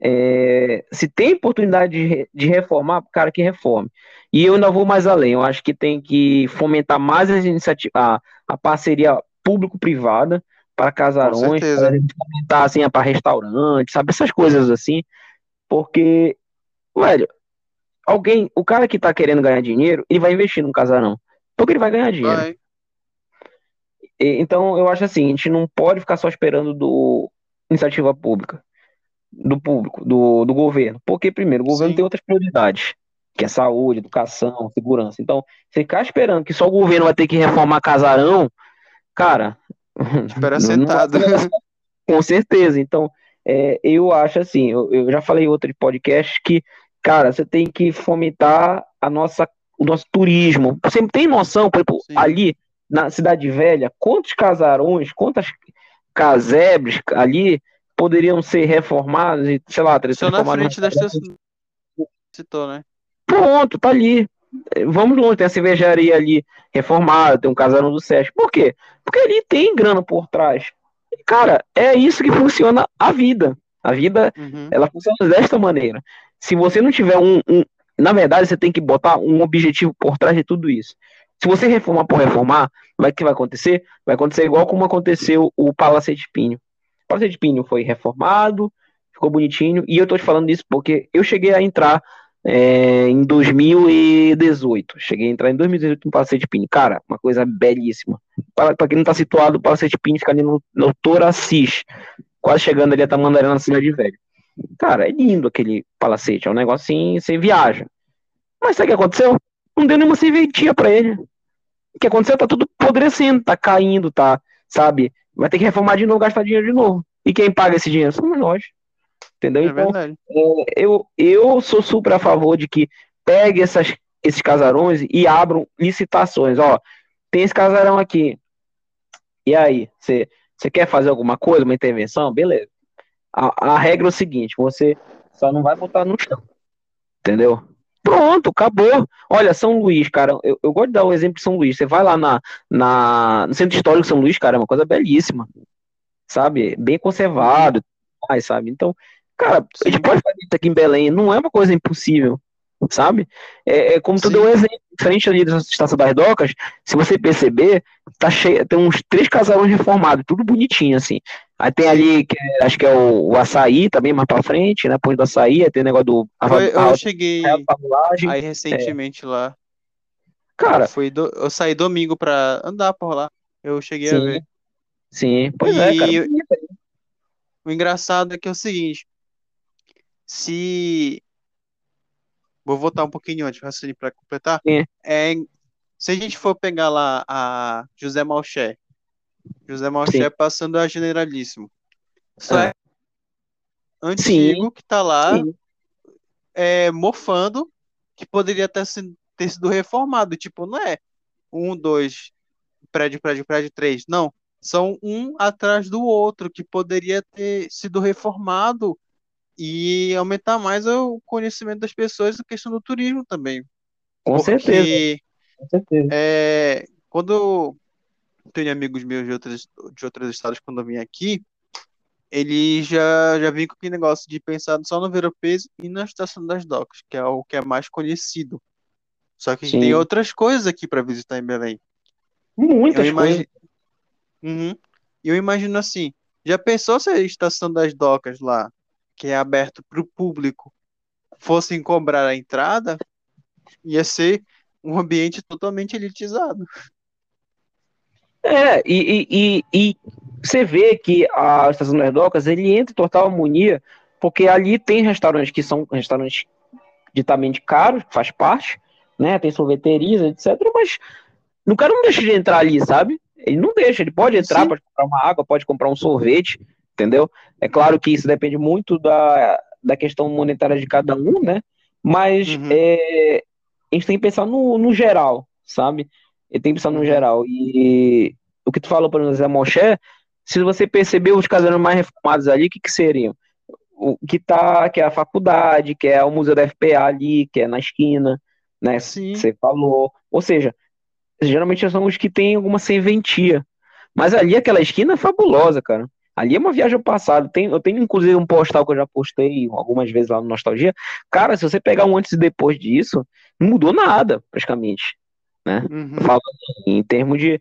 é, se tem oportunidade de, de reformar, cara que reforme. E eu ainda vou mais além. Eu acho que tem que fomentar mais as iniciativas, a, a parceria público-privada, para casarões, para assim, é para restaurante, sabe? Essas coisas assim. Porque, velho, alguém, o cara que tá querendo ganhar dinheiro, ele vai investir num casarão. Porque ele vai ganhar dinheiro. Vai. Então, eu acho assim, a gente não pode ficar só esperando do iniciativa pública, do público, do, do governo. Porque, primeiro, o governo Sim. tem outras prioridades, que é saúde, educação, segurança. Então, se ficar esperando que só o governo vai ter que reformar casarão, cara, Espera sentado. Com certeza. Então, é, eu acho assim, eu, eu, já falei em outro podcast que, cara, você tem que fomentar a nossa, o nosso turismo. Você tem noção, por exemplo, Sim. ali na Cidade Velha, quantos casarões, quantas casebres ali poderiam ser reformados e, sei lá, Estão na frente das citou, né? Pronto, tá ali. Vamos longe, tem a cervejaria ali reformada, tem um casarão do Sesc. Por quê? Porque ali tem grana por trás. Cara, é isso que funciona a vida. A vida, uhum. ela funciona desta maneira. Se você não tiver um, um, Na verdade, você tem que botar um objetivo por trás de tudo isso. Se você reformar por reformar, o que vai acontecer? Vai acontecer igual como aconteceu o Palacete Pinho. O Palacete Pinho foi reformado, ficou bonitinho, e eu tô te falando isso porque eu cheguei a entrar é, em 2018. Cheguei a entrar em 2018 no Palacete Pinho. Cara, uma coisa belíssima. Para, quem não tá situado, o Palacete Pinho fica ali no, no quase chegando ali a Tamandaré na Cidade Velha. Cara, é lindo aquele palacete, é um assim, você viaja. Mas sabe o que aconteceu? Não deu nenhuma serventia para ele. O que aconteceu? Tá tudo apodrecendo, tá caindo, tá, sabe? Vai ter que reformar de novo, gastar dinheiro de novo. E quem paga esse dinheiro? Somos nós. Entendeu? É então, é, eu, eu sou super a favor de que pegue essas, esses casarões e abram licitações. Ó, tem esse casarão aqui. E aí, você quer fazer alguma coisa, uma intervenção? Beleza. A, regra é o seguinte: você só não vai botar no chão. Entendeu? Pronto, acabou. Olha, São Luís, cara, eu, eu gosto de dar o exemplo de São Luís. Você vai lá na, na, no Centro Histórico de São Luís, cara, é uma coisa belíssima. Sabe? Bem conservado, sabe? Então, cara, a gente pode fazer isso aqui em Belém, não é uma coisa impossível, sabe? É, é como tu Sim. deu um exemplo, frente ali da Estação das Docas, se você perceber, tá cheio, tem uns três casarões reformados, tudo bonitinho, assim. Aí tem ali, que acho que é o, o açaí também, mais pra frente, né? Ponte do açaí, aí tem o negócio do. eu, eu cheguei aí recentemente é. lá. Cara. Eu, fui do, eu saí domingo pra andar por lá. Eu cheguei sim, a ver. Sim, pois e é, cara. O engraçado é que é o seguinte. Se. Vou voltar um pouquinho antes, para completar. É, se a gente for pegar lá a José Malché, José Malché passando a generalíssimo. Só é, antigo Sim. que tá lá é, mofando que poderia ter ter sido reformado. Tipo, não é um, dois, prédio, prédio, prédio, três. Não. São um atrás do outro que poderia ter sido reformado e aumentar mais o conhecimento das pessoas na questão do turismo também. Com Porque, certeza. Com certeza. É, quando tenho amigos meus de outros, de outros estados quando eu vim aqui, eles já, já vêm com aquele negócio de pensar só no Veropeso e na Estação das Docas, que é o que é mais conhecido. Só que tem outras coisas aqui para visitar em Belém. Muitas eu imagino... coisas. Uhum. Eu imagino assim, já pensou se a Estação das Docas lá, que é aberto para o público, fossem cobrar a entrada, ia ser um ambiente totalmente elitizado. É, e, e, e, você vê que a Estação das Docas, ele entra em total harmonia, porque ali tem restaurantes que são restaurantes ditamente caros, faz parte, né, tem sorveterias, etc, mas o cara não deixa de entrar ali, sabe? Ele não deixa, ele pode entrar, Sim. pode comprar uma água, pode comprar um sorvete, entendeu? É claro que isso depende muito da, da questão monetária de cada um, né? Mas uhum. é, a gente tem que pensar no, no geral, sabe? Ele tem que pensar no geral. E o que tu falou, por exemplo, Zé Moché, se você perceber os casarões mais reformados ali, o que, que seriam? O que tá, que é a faculdade, que é o Museu da FPA ali, que é na esquina, né? Sim. Você falou. Ou seja, geralmente são os que têm alguma serventia. Mas ali aquela esquina é fabulosa, cara. Ali é uma viagem ao passado. Tem, eu tenho inclusive um postal que eu já postei algumas vezes lá no Nostalgia. Cara, se você pegar um antes e depois disso, não mudou nada, praticamente né? Uhum. Em termos de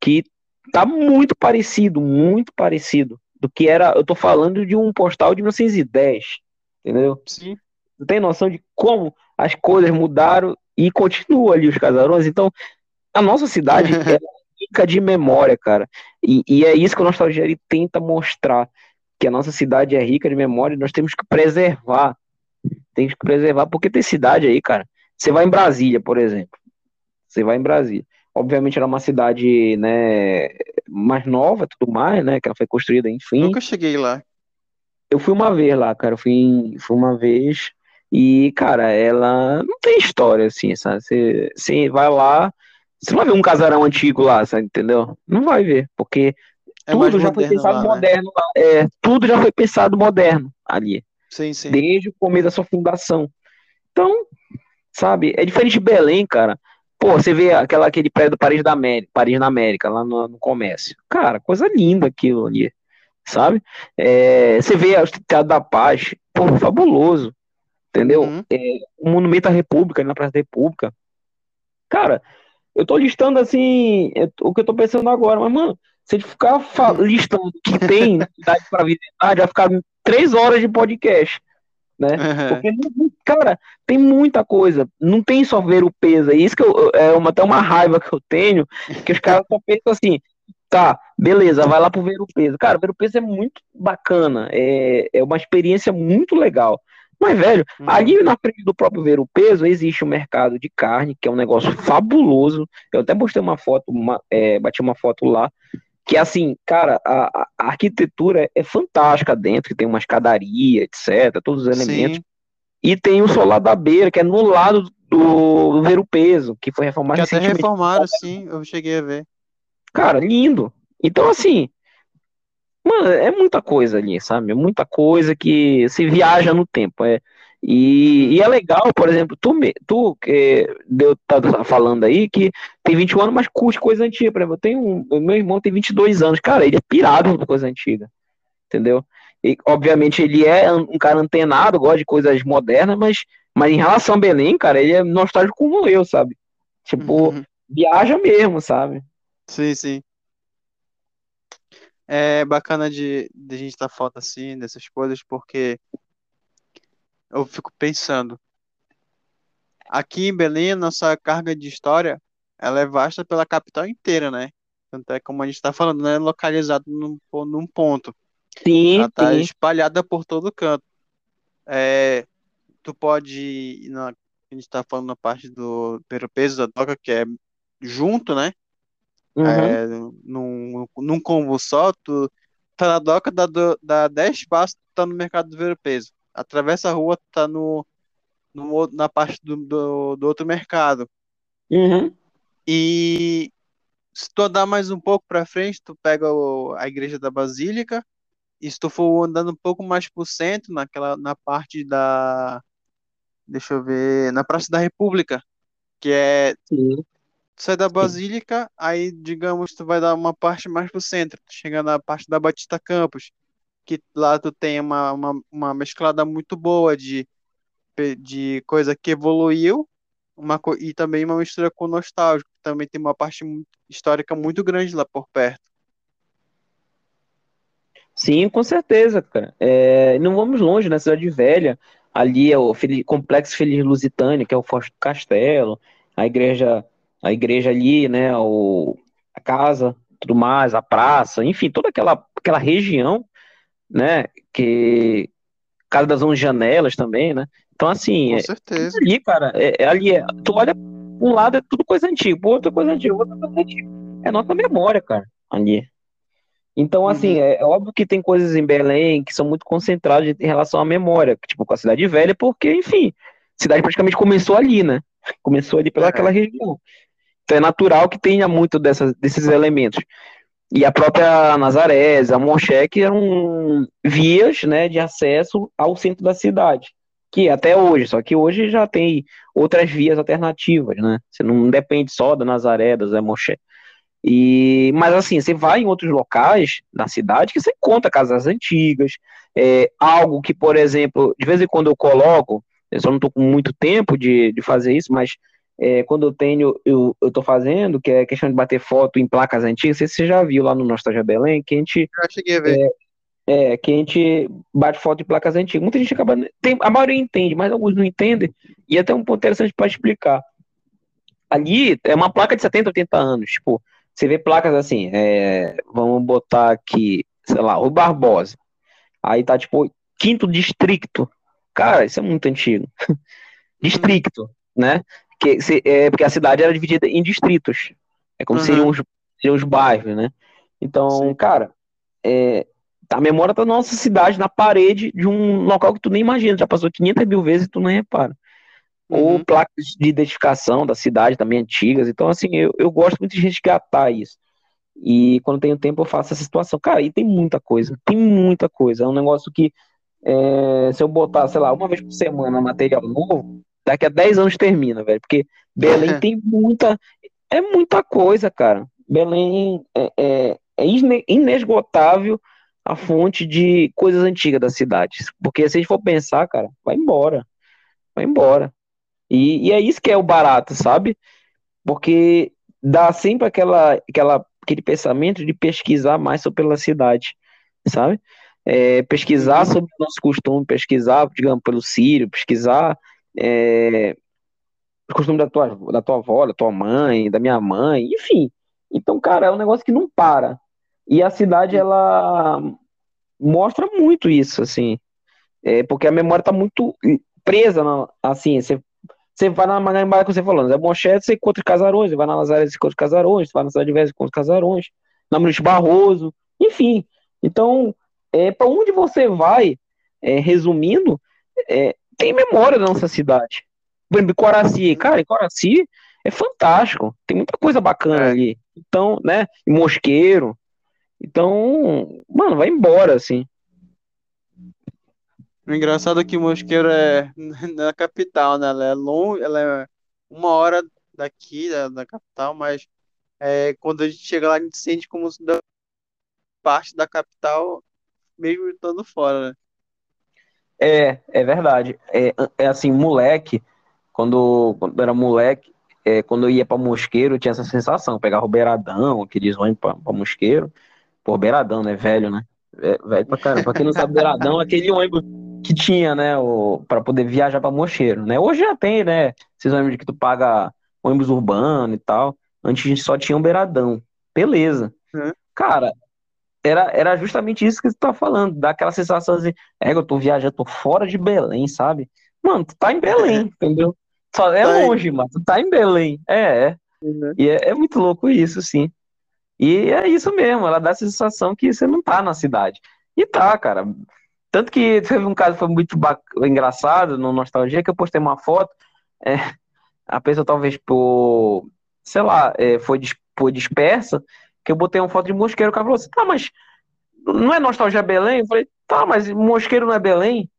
que tá muito parecido, muito parecido do que era. Eu tô falando de um postal de 1910, entendeu? Sim. Você tem noção de como as coisas mudaram e continuam ali os casarões? Então, a nossa cidade rica de memória, cara. E, e é isso que o Nostalgia tenta mostrar. Que a nossa cidade é rica de memória e nós temos que preservar. Temos que preservar, porque tem cidade aí, cara. Você vai em Brasília, por exemplo. Você vai em Brasília. Obviamente era uma cidade, né, mais nova, tudo mais, né, que ela foi construída, enfim. Nunca cheguei lá. Eu fui uma vez lá, cara, eu fui, fui uma vez E, cara, ela não tem história, assim, sabe? Você, você vai lá, você não vai ver um casarão antigo lá, sabe? Entendeu? Não vai ver, porque é tudo já foi pensado lá, né? moderno lá. É, tudo já foi pensado moderno ali. Sim, sim. Desde o começo da sua fundação. Então, sabe, é diferente de Belém, cara. Pô, você vê aquela, aquele prédio do Paris, da América, Paris na América, lá no, no comércio. Cara, coisa linda aquilo ali, sabe? É, você vê o Teatro da Paz, pô, fabuloso. Entendeu? Uhum. É, o Monumento à República, na Praça da República. Cara, eu tô listando assim é, o que eu tô pensando agora, mas, mano, se a gente ficar uhum. listando o que tem cidade para visitar, já ficar três horas de podcast, né? Uhum. Porque, cara, tem muita coisa. Não tem só ver o peso. É isso que eu, é uma, até uma raiva que eu tenho, que os caras só pensam assim, tá, beleza, vai lá pro ver o peso. Cara, ver o peso é muito bacana, é, é uma experiência muito legal. Mas, velho, uhum. ali na frente do próprio Ver o Peso existe um mercado de carne, que é um negócio fabuloso. Eu até postei uma foto, uma, é, bati uma foto lá, que assim, cara, a, a, arquitetura é fantástica dentro, que tem uma escadaria, etc, todos os elementos. Sim. E tem o solar da beira, que é no lado do, do Ver o Peso, que foi reformado. Que até reformaram, sim, eu cheguei a ver. Cara, lindo. Então, assim, Mano, é muita coisa ali, sabe? É muita coisa que se viaja no tempo. É, e, e é legal, por exemplo, tu, tu que deu, tá falando aí que tem 21 anos, mas curte coisa antiga. Por exemplo, eu tenho um, meu irmão tem 22 anos. Cara, ele é pirado com coisa antiga. Entendeu? E, obviamente, ele é um cara antenado, gosta de coisas modernas, mas, mas em relação a Belém, cara, ele é nostálgico como eu, sabe? Tipo, uhum. viaja mesmo, sabe? Sim, sim. É bacana de, de a gente estar tá falando assim dessas coisas, porque eu fico pensando. Aqui em Belém, nossa carga de história, ela é vasta pela capital inteira, né? Tanto é como a gente está falando, não é localizado num, num ponto. Sim, ela está espalhada por todo canto. É, tu pode, na, a gente está falando na parte do peso da Doca, que é junto, né? Uhum. É, num, num combo só, tu tá na doca, dá, dá 10 passos, tá no mercado do ver peso. Atravessa a rua, tá no, no, na parte do, do, do outro mercado. Uhum. E se tu andar mais um pouco para frente, tu pega o, a igreja da Basílica. E se tu for andando um pouco mais pro centro, naquela, na parte da. Deixa eu ver. Na Praça da República, que é Sim sai da Basílica, aí, digamos, tu vai dar uma parte mais pro centro, chegando na parte da Batista Campos, que lá tu tem uma, uma, uma mesclada muito boa de, de coisa que evoluiu, uma, e também uma mistura com nostálgico, também tem uma parte histórica muito grande lá por perto. Sim, com certeza, cara. É, não vamos longe, na Cidade Velha, ali é o Complexo Feliz Lusitânia, que é o Forte Castelo, a igreja a igreja ali, né, o, a casa, tudo mais, a praça, enfim, toda aquela, aquela região, né, que Casa das Onze Janelas também, né, então assim, Com é, certeza. ali, cara, é, é, ali, é, tu olha, um lado é tudo coisa antiga, por outro é coisa antiga, outra é coisa antiga, é nossa memória, cara, ali. Então, assim, uhum. é, é óbvio que tem coisas em Belém que são muito concentradas em relação à memória, tipo com a Cidade Velha, porque, enfim, a cidade praticamente começou ali, né? Começou ali pelaquela é. região. Então é natural que tenha muito dessas, desses elementos. E a própria Nazarés, a Moncheque eram vias né, de acesso ao centro da cidade. Que até hoje, só que hoje já tem outras vias alternativas, né? Você não depende só da Nazaré, da Zé Monché. E, mas assim, você vai em outros locais da cidade que você encontra casas antigas, é, algo que, por exemplo, de vez em quando eu coloco, eu só não estou com muito tempo de, de fazer isso, mas é, quando eu tenho, eu, eu tô fazendo, que é questão de bater foto em placas antigas, não sei se você já viu lá no Nostalgia Belém, que a gente. Já cheguei a ver. É, é, que a gente bate foto em placas antigas. Muita gente acaba. Tem, a maioria entende, mas alguns não entendem. E até um ponto interessante para explicar. Ali é uma placa de 70, 80 anos. Tipo, você vê placas assim, é, vamos botar aqui, sei lá, o Barbosa. Aí tá tipo, quinto distrito. Cara, isso é muito antigo. distrito, né? Que, se, é, porque a cidade era dividida em distritos. É como uhum. seriam, os, seriam os bairros, né? Então, Sim. cara, é, A memória tá na nossa cidade, na parede de um local que tu nem imagina. Já passou 500 mil vezes e tu nem repara. Uhum. Ou placas de identificação da cidade também antigas. Então, assim, eu, eu gosto muito de resgatar isso. E quando tenho tempo eu faço essa situação. Cara, e tem muita coisa. Tem muita coisa. É um negócio que, é, se eu botar, sei lá, uma vez por semana material novo, daqui a 10 anos termina, velho. Porque Belém tem muita. É muita coisa, cara. Belém é, é, é inesgotável a fonte de coisas antigas da cidade. Porque se a gente for pensar, cara, vai embora. Vai embora. E, e é isso que é o barato, sabe? Porque dá sempre aquela, aquela, aquele pensamento de pesquisar mais sobre a cidade, sabe? É, pesquisar uhum. sobre o nosso costume, pesquisar, digamos, pelo Sírio, pesquisar é, o costume da tua, da tua avó, da tua mãe, da minha mãe, enfim. Então, cara, é um negócio que não para. E a cidade, ela mostra muito isso, assim. É, porque a memória tá muito presa, na, assim, você, você vai na Magambaia que você falando, é Monchete, você encontra casarões, você vai na Nazaré, você encontra casarões, você vai na Cidade Velha, você encontra casarões, na Maurício Barroso, enfim. Então, é, para onde você vai, é, resumindo, é, tem memória da nossa cidade. Por exemplo, Coraci, cara, Coraci é fantástico, tem muita coisa bacana é. ali. Então, né, e Mosqueiro, então, mano, vai embora, assim. O engraçado é que Mosqueiro é na capital, né? Ela é longe, ela é uma hora daqui, da, da capital, mas é, quando a gente chega lá, a gente sente como se da parte da capital, mesmo estando fora, né? É, é verdade. É, é assim, moleque, quando, quando era moleque, é, quando eu ia para Mosqueiro, eu tinha essa sensação, pegava o beiradão, aqueles ônibus para Mosqueiro, Pô, Beiradão, né? Velho, né? É, velho pra caramba. Pra quem não sabe, Beiradão é aquele ônibus que tinha, né? O, pra poder viajar pra Mocheiro, né? Hoje já tem, né? Esses ônibus que tu paga ônibus urbano e tal. Antes a gente só tinha um Beiradão. Beleza. Uhum. Cara, era, era justamente isso que tu tá falando. Dá aquela sensação assim, é, eu tô viajando, tô fora de Belém, sabe? Mano, tu tá em Belém, entendeu? Só, é tá longe, mano. Tu tá em Belém. É, é. Uhum. E é, é muito louco isso, sim. E é isso mesmo, ela dá a sensação que você não tá na cidade. E tá, cara. Tanto que teve um caso que foi muito engraçado no Nostalgia, que eu postei uma foto, é, a pessoa talvez por, sei lá, é, foi, foi dispersa, que eu botei uma foto de Mosqueiro, o cara falou assim, tá, mas não é Nostalgia Belém? Eu falei, tá, mas Mosqueiro não é Belém?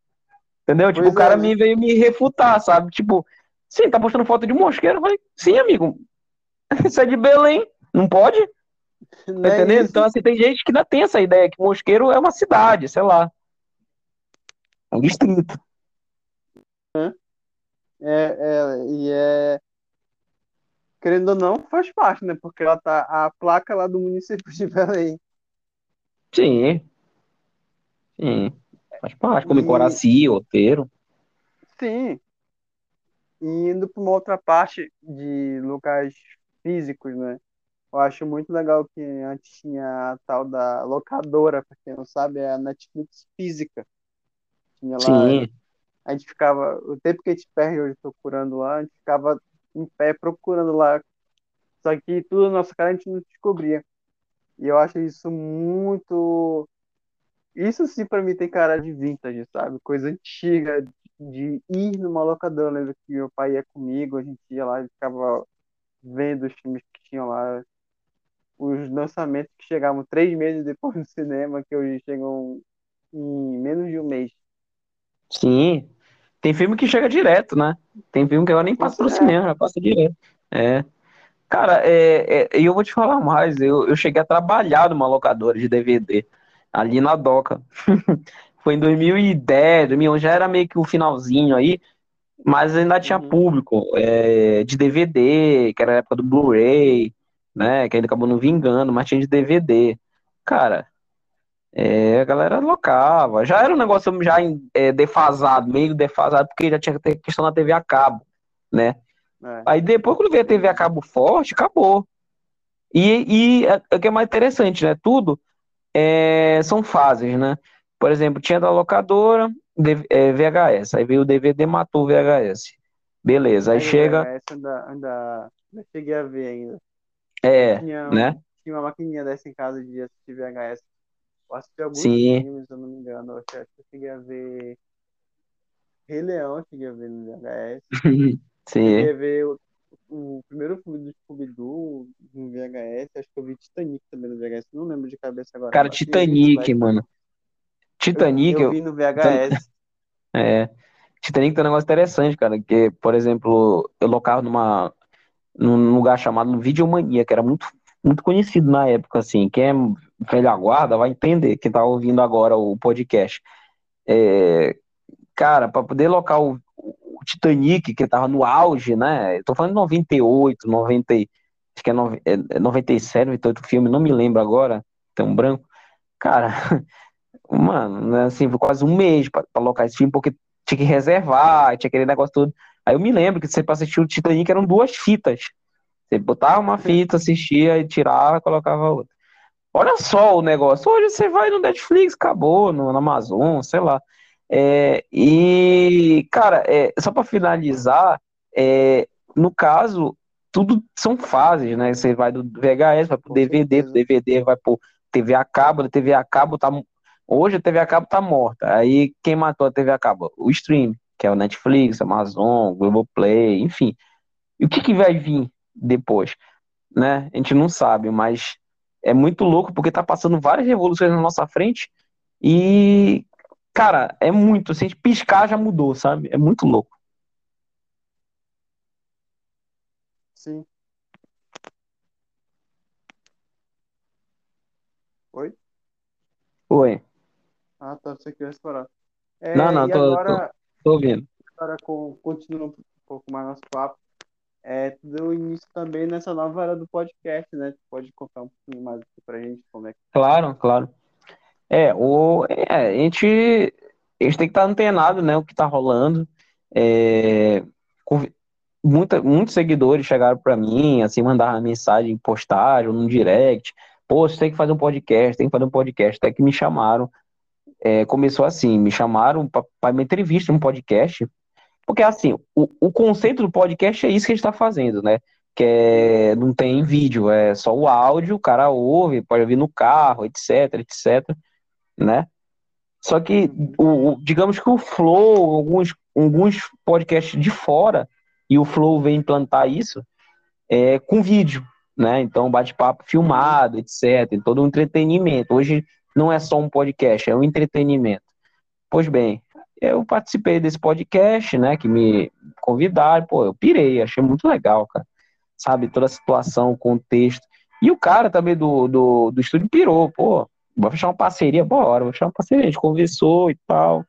Entendeu? Tipo, pois o cara é. me veio me refutar, sabe? Tipo, sim, tá postando foto de Mosqueiro? Eu falei, sim, amigo, isso é de Belém, não pode? Tá entendendo? É então, assim, tem gente que ainda tem essa ideia que Mosqueiro é uma cidade, sei lá. É um distrito. É, é, e é. Querendo ou não, faz parte, né? Porque ela tá a placa lá do município de Belém. Sim. Sim. Faz parte, como e... Coraci, Oteiro. Sim. E indo para uma outra parte de locais físicos, né? Eu acho muito legal que antes tinha a tal da locadora, para quem não sabe, é a Netflix física. Tinha lá. Sim. A gente ficava, o tempo que a gente perde hoje procurando lá, a gente ficava em pé procurando lá. Só que tudo na nossa cara a gente não descobria. E eu acho isso muito. Isso sim para mim tem cara de vintage, sabe? Coisa antiga, de ir numa locadora. Eu lembro que meu pai ia comigo, a gente ia lá e ficava vendo os filmes que tinham lá os lançamentos que chegavam três meses depois do cinema, que hoje chegam em menos de um mês. Sim. Tem filme que chega direto, né? Tem filme que agora nem passa pro é. cinema, já passa direto. É. Cara, é, é, eu vou te falar mais. Eu, eu cheguei a trabalhar numa locadora de DVD, ali na Doca. Foi em 2010, 2011, já era meio que o finalzinho aí, mas ainda tinha uhum. público é, de DVD, que era a época do Blu-ray, né? Que ainda acabou não vingando, mas tinha de DVD. Cara, é, a galera locava. Já era um negócio já é, defasado, meio defasado, porque já tinha questão da TV a cabo, né? É. Aí depois, quando veio a TV a cabo forte, acabou. E, e o que é mais interessante, né? Tudo é, são fases, né? Por exemplo, tinha da locadora, VHS. É, aí veio o DVD, matou o VHS. Beleza, aí, aí chega. VHS ainda, ainda, ainda cheguei a ver ainda. É, tinha, né? Tinha uma maquininha dessa em casa de assistir VHS. Eu assisti alguns Sim. filmes, se eu não me engano. Eu acho que eu cheguei a ver Rei Leão, eu cheguei a ver no VHS. Cheguei a ver o, o primeiro filme do Scooby-Doo no VHS. Acho que eu vi Titanic também no VHS. Não lembro de cabeça agora. Cara, Titanic, mano. Titanic, eu eu, vi no VHS. é. Titanic tem um negócio interessante, cara, que, por exemplo, eu locava numa, num lugar chamado Videomania, que era muito, muito conhecido na época, assim. Quem é velha guarda vai entender, quem tá ouvindo agora o podcast. É, cara, para poder locar o, o Titanic, que tava no auge, né? Eu tô falando de 98, 90, e- acho que é, nove- é 97, 98 filme, não me lembro agora, um branco. Cara, mano, né, assim, foi quase um mês pra locar esse filme, porque tinha que reservar, tinha aquele negócio todo. Aí eu me lembro que você pra assistir o Titanic eram duas fitas. Você botava uma fita, assistia e tirava colocava outra. Olha só o negócio. Hoje você vai no Netflix, acabou, no, no Amazon, sei lá. É, e, cara, é, só para finalizar, é, no caso, tudo são fases, né? Você vai do VHS, vai pro DVD, do. DVD vai pro TV a cabo, da TV a cabo tá. Hoje a TV a cabo tá morta. Aí quem matou a TV a cabo? O stream, que é o Netflix, Amazon, Globoplay, enfim. E o que que vai vir depois, né? A gente não sabe, mas é muito louco porque tá passando várias revoluções na nossa frente e, cara, é muito, se a gente piscar já mudou, sabe? É muito louco. Sim. Oi? Oi. Ah, tá. Você queria explorar. É, Não, não, tô- agora, Tô ouvindo. agora com, continuando um pouco mais nosso papo, é, deu início também nessa nova era do podcast, né? Tu pode contar um pouquinho mais aqui pra gente como é que Claro, claro. É, o, é, a gente, a gente tem que estar antenado, né, o que tá rolando. É, muita, muitos seguidores chegaram para mim, assim, mandaram mensagem, postagem, no direct. Pô, você tem que fazer um podcast, tem que fazer um podcast. Até que me chamaram. É, começou assim, me chamaram para uma entrevista, um podcast. Porque, assim, o, o conceito do podcast é isso que a gente está fazendo, né? Que é, não tem vídeo, é só o áudio, o cara ouve, pode ouvir no carro, etc, etc, né? Só que, o, o- digamos que o Flow, alguns, alguns podcasts de fora, e o Flow vem implantar isso, é com vídeo, né? Então, bate-papo filmado, etc, todo um entretenimento. Hoje não é só um podcast, é um entretenimento. Pois bem, eu participei desse podcast, né, que me convidaram, pô, eu pirei, achei muito legal, cara. Sabe, toda a situação, o contexto. E o cara também do, do, do estúdio pirou, pô, vou fechar uma parceria, bora, vou fechar uma parceria. A gente conversou e tal.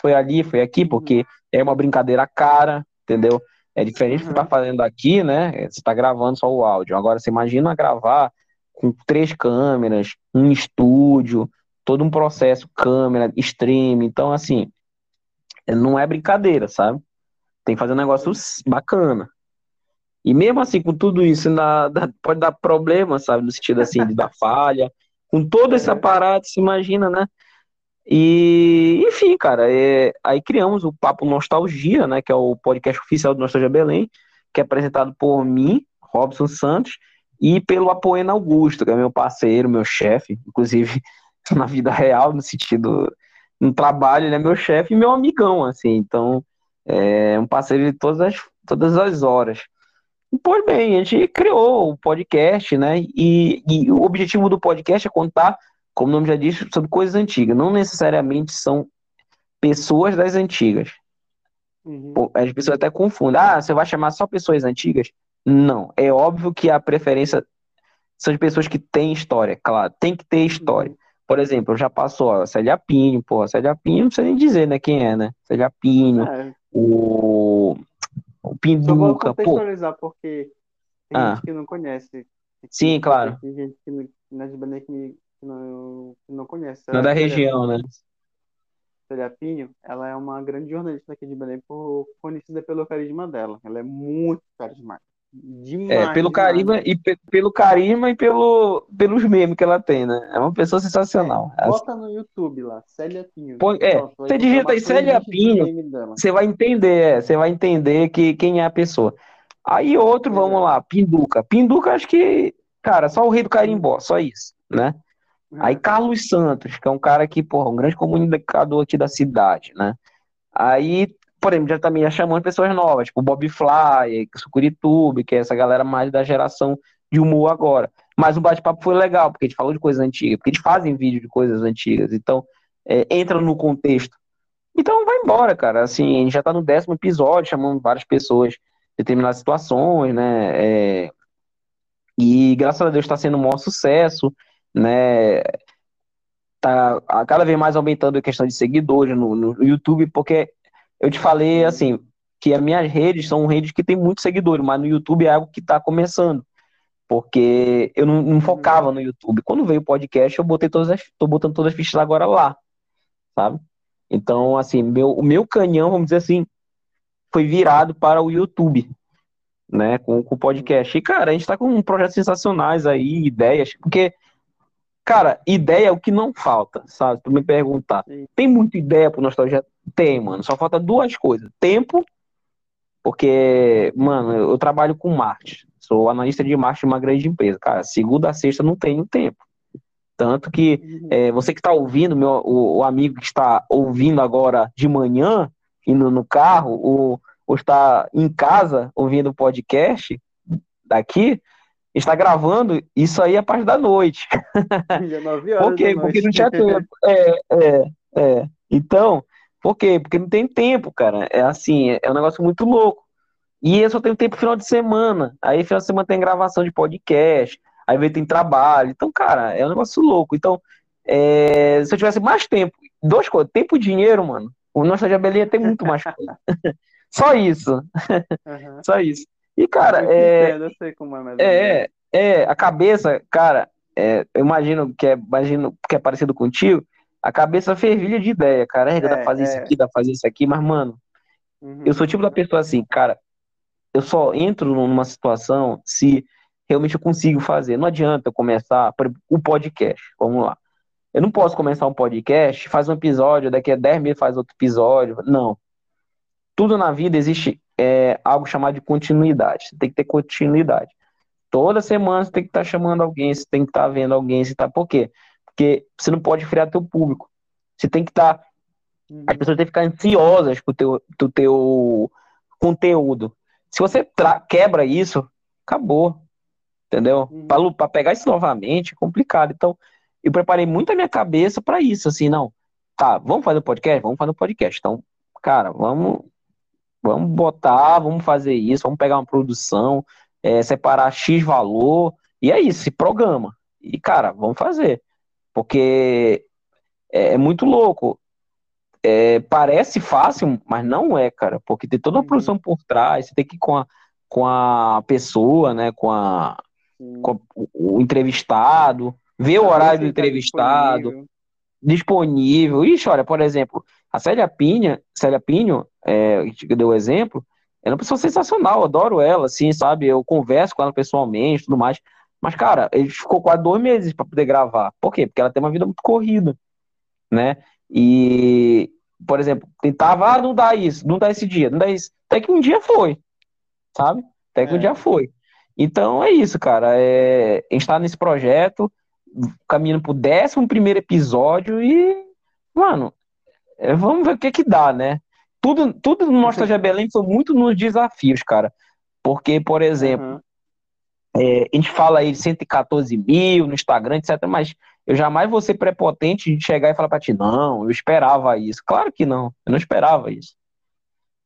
Foi ali, foi aqui, porque é uma brincadeira cara, entendeu? É diferente do que Uhum. tá fazendo aqui, né? Você tá gravando só o áudio. Agora, você imagina gravar com três câmeras, um estúdio, todo um processo, câmera, stream. Então, assim, não é brincadeira, sabe? Tem que fazer um negócio bacana. E mesmo assim, com tudo isso, ainda dá- pode dar problema, sabe? No sentido assim, de dar falha. Com todo esse É. aparato, se imagina, né? E, enfim, cara, é- aí criamos o Papo Nostalgia, né? Que é o podcast oficial do Nostalgia Belém, que é apresentado por mim, Robson Santos, e pelo Apoena Augusto, que é meu parceiro, meu chefe, inclusive na vida real, no sentido, no trabalho, ele é meu chefe e meu amigão, assim, então é um parceiro de todas as, todas as horas. E, Pois bem, a gente criou o podcast, né? E, e o objetivo do podcast é contar, como o nome já diz, sobre coisas antigas. Não necessariamente são pessoas das antigas. Uhum. As pessoas até confundem. Ah, você vai chamar só pessoas antigas? Não. É óbvio que a preferência são de pessoas que têm história, claro. Tem que ter história. Por exemplo, já passou ó, Célia Pinho, pô, Célia Pinho, não precisa nem dizer, né, quem é, né? Célia Pinho, É, o, o só vou Pinduca, pô. contextualizar porque tem Ah. gente que não conhece. Sim, claro. Tem gente que não, é de Belém que não, conhece. Não é da A região, né? Célia Pinho, ela é uma grande jornalista aqui de Belém, por, conhecida pelo carisma dela. Ela é muito carismática. Demais. É, pelo carisma e pe- pelo carisma e pelo, pelos memes que ela tem, né? É uma pessoa sensacional. É, bota no YouTube lá, Célia Pinho. Pô, é, vai você digita aí Célia Pinho. Você vai entender, é, você vai entender que quem é a pessoa. Aí outro, vamos é. lá, Pinduca. Pinduca, acho que, cara, só o rei do carimbó, só isso, né? Aí Carlos Santos, que é um cara que, porra, um grande comunicador aqui da cidade, né? Aí, por exemplo, já também já chamando pessoas novas, tipo Bob Fly, Sucuritube, que é essa galera mais da geração de humor agora. Mas o bate-papo foi legal, porque a gente falou de coisas antigas, porque eles fazem vídeo de coisas antigas, então é, entra no contexto. Então vai embora, cara. Assim, a gente já tá no décimo episódio, chamando várias pessoas de determinadas situações, né? É, e graças a Deus está sendo um maior sucesso, né? Tá cada vez mais aumentando a questão de seguidores no, no YouTube, porque eu te falei assim que as minhas redes são redes que tem muitos seguidores, mas no YouTube é algo que está começando porque eu não, não, focava no YouTube. Quando veio o podcast, eu botei todas as, tô botando todas as fichas agora lá, sabe? Então, assim, meu, o meu canhão, vamos dizer assim, foi virado para o YouTube, né, com, com o podcast. E, cara, a gente tá com projetos sensacionais aí, ideias, porque, cara, ideia é o que não falta, sabe? Tu me perguntar, Sim. tem muita ideia pro nosso projeto? Tem, mano, só falta duas coisas, tempo, porque, mano, eu trabalho com marketing, Sou analista de marketing de uma grande empresa. Cara, segunda a sexta não tenho tempo. Tanto que uhum. é, você que está ouvindo, meu, o, o, amigo que está ouvindo agora de manhã, indo no carro, ou, ou está em casa ouvindo o podcast daqui, está gravando isso aí a parte da noite. Já 9 horas por quê? Porque não tinha tempo. É, é, é. Então, por quê? Porque não tem tempo, cara. É assim, é um negócio muito louco. E eu só tenho tempo final de semana. Aí final de semana tem gravação de podcast, aí vem tem trabalho. Então, cara, é um negócio louco. Então, é, se eu tivesse mais tempo, duas coisas, tempo e dinheiro, mano, o nosso Jabelinha tem muito mais coisa. Só isso. Uhum. Só isso. E, cara, é, eu sei como é, é, é, a cabeça, cara, é, eu imagino que é, imagino que é parecido contigo, a cabeça fervilha de ideia, cara. É, dá pra fazer é. isso aqui, dá pra fazer isso aqui, mas, mano, uhum. eu sou tipo da pessoa assim, cara, eu só entro numa situação se realmente eu consigo fazer. Não adianta eu começar o podcast. Vamos lá. Eu não posso começar um podcast, faz um episódio, daqui a 10 meses faz outro episódio. Não. Tudo na vida existe é, algo chamado de continuidade. Você tem que ter continuidade. Toda semana você tem que estar tá chamando alguém, você tem que estar tá vendo alguém, você tá. Por quê? Porque você não pode friar teu público. Você tem que estar. Tá... Uhum. As pessoas têm que ficar ansiosas pro teu, pro teu conteúdo. Se você quebra isso, acabou. Entendeu? Uhum. Para pegar isso novamente é complicado. Então, eu preparei muito a minha cabeça para isso. Assim, não, tá, vamos fazer o um podcast? Vamos fazer o um podcast. Então, cara, vamos, vamos botar, vamos fazer isso, vamos pegar uma produção, é, separar X valor, e é isso, se programa. E, cara, vamos fazer. Porque é, é muito louco. É, parece fácil, mas não é, cara, porque tem toda uma uhum. produção por trás, você tem que ir com a, com a pessoa, né, com, a, com a, o, entrevistado, ver o horário do entrevistado, disponível. disponível. Ixi, olha, por exemplo, a Célia Pinha, Célia Pinho, é, que deu o exemplo, ela é uma pessoa sensacional, adoro ela, assim, sabe, eu converso com ela pessoalmente, tudo mais, mas, cara, ele ficou quase dois meses para poder gravar. Por quê? Porque ela tem uma vida muito corrida, né? E, por exemplo, tentava, ah, não dá isso, não dá esse dia, não dá isso. Até que um dia foi, sabe? Até que é. um dia foi. Então é isso, cara. É, a gente tá nesse projeto, caminhando pro 11 primeiro episódio e, mano, é, vamos ver o que que dá, né? Tudo, tudo no de Belém foi muito nos desafios, cara. Porque, por exemplo, uhum. É, a gente fala aí de 114 mil no Instagram, etc. Mas eu jamais vou ser prepotente de chegar e falar pra ti, não, eu esperava isso. Claro que não, eu não esperava isso.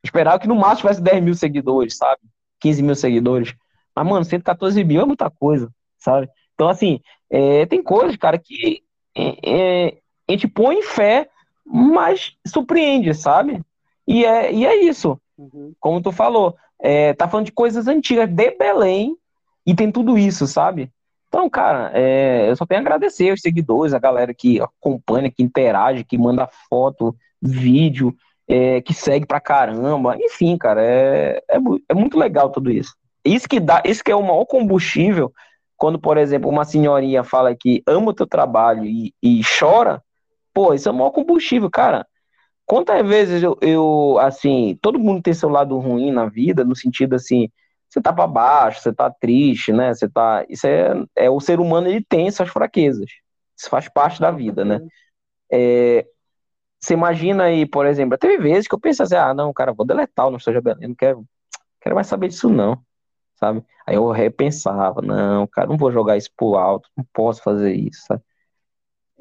Eu esperava que no máximo tivesse 10 mil seguidores, sabe? 15 mil seguidores. Mas, mano, 114 mil é muita coisa, sabe? Então, assim, é, tem coisas, cara, que é, é, a gente põe fé, mas surpreende, sabe? E é, e é isso. Uhum. Como tu falou, é, tá falando de coisas antigas de Belém e tem tudo isso, sabe? Então, cara, é, eu só tenho a agradecer os seguidores, a galera que acompanha, que interage, que manda foto, vídeo, é, que segue pra caramba. Enfim, cara, é, é, é, muito legal tudo isso. Isso que dá, isso que é o maior combustível quando, por exemplo, uma senhorinha fala que ama o teu trabalho e, e chora, pô, isso é o maior combustível, cara. Quantas vezes eu, eu, assim, todo mundo tem seu lado ruim na vida, no sentido assim, você tá para baixo, você tá triste, né? Você tá. Isso é, é o ser humano ele tem suas fraquezas, Isso faz parte da vida, né? É, você imagina aí, por exemplo, teve vezes que eu pensei assim, ah, não, cara, vou deletar o Nostalgia Belém, não quero, quero mais saber disso não, sabe? Aí eu repensava, não, cara, não vou jogar isso pro alto, não posso fazer isso, sabe?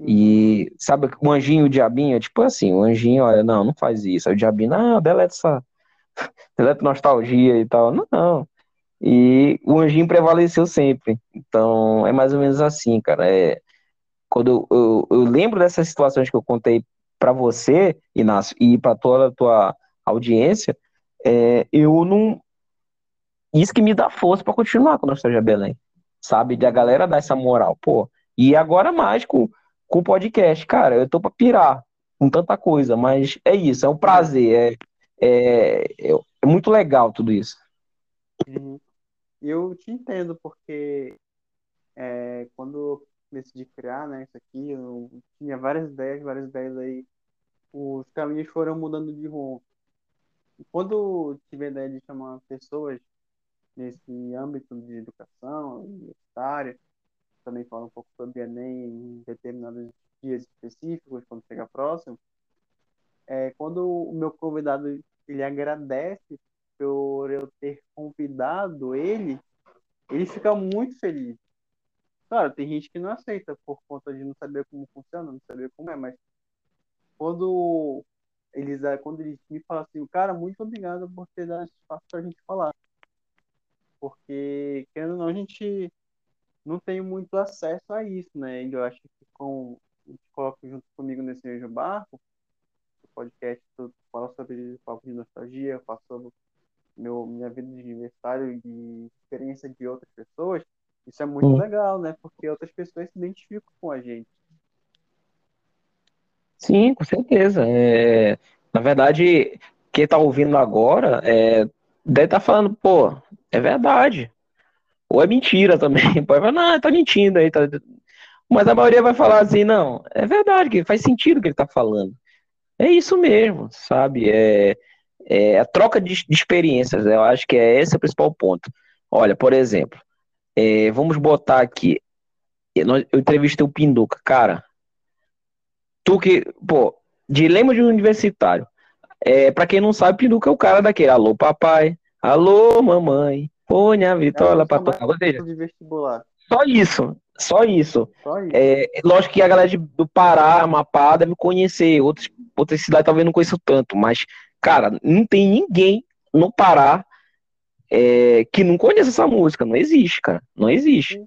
E sabe, o anjinho e o diabinho, tipo assim, o anjinho, olha, não, não faz isso. Aí o diabinho, ah, deleta essa, deleta nostalgia e tal. Não, não. E o anjinho prevaleceu sempre. Então, é mais ou menos assim, cara. É, quando eu, eu, eu lembro dessas situações que eu contei para você, Inácio, e para toda a tua audiência, é, eu não. Isso que me dá força para continuar com a Nostalgia Belém, sabe? De a galera dar essa moral, pô. E agora mais com, com o podcast, cara, eu tô pra pirar com tanta coisa, mas é isso, é um prazer, é, é, é, é muito legal tudo isso. Uhum. Eu te entendo, porque é, quando decidi criar, né, isso aqui, eu tinha várias ideias, várias ideias aí, os caminhos foram mudando de rumo. E quando tive a ideia de chamar pessoas nesse âmbito de educação universitária, também fala um pouco sobre Enem em determinados dias específicos, quando chega próximo, é, quando o meu convidado ele agradece por eu ter convidado ele, ele fica muito feliz. Claro, tem gente que não aceita por conta de não saber como funciona, não saber como é, mas quando eles, quando eles me falam assim, cara, muito obrigado por ter dado espaço para a gente falar. Porque, querendo ou não, a gente não tem muito acesso a isso, né? E eu acho que com coloca junto comigo nesse mesmo barco, podcast fala sobre papo de nostalgia, fala sobre meu, minha vida de aniversário e experiência de outras pessoas. Isso é muito hum. legal, né? Porque outras pessoas se identificam com a gente. Sim, com certeza. É, na verdade, quem está ouvindo agora é, deve estar tá falando, pô, é verdade. Ou é mentira também. Pode falar, não, tá mentindo aí. Tá... Mas a maioria vai falar assim, não, é verdade, que faz sentido o que ele está falando. É isso mesmo, sabe? É, é a troca de, de experiências. Eu acho que é esse o principal ponto. Olha, por exemplo, é, vamos botar aqui. Eu entrevistei o Pinduca, cara. Tu que, pô, dilema de um universitário. É, para quem não sabe, Pinduca é o cara daquele. Alô, papai. Alô, mamãe. Põe a vitória para tocar. De vestibular. Só isso. Só isso. Só isso. É, lógico que a galera do Pará, Amapá, deve conhecer. Outras, outras cidades talvez não conheçam tanto. Mas, cara, não tem ninguém no Pará é, que não conhece essa música. Não existe, cara. Não existe.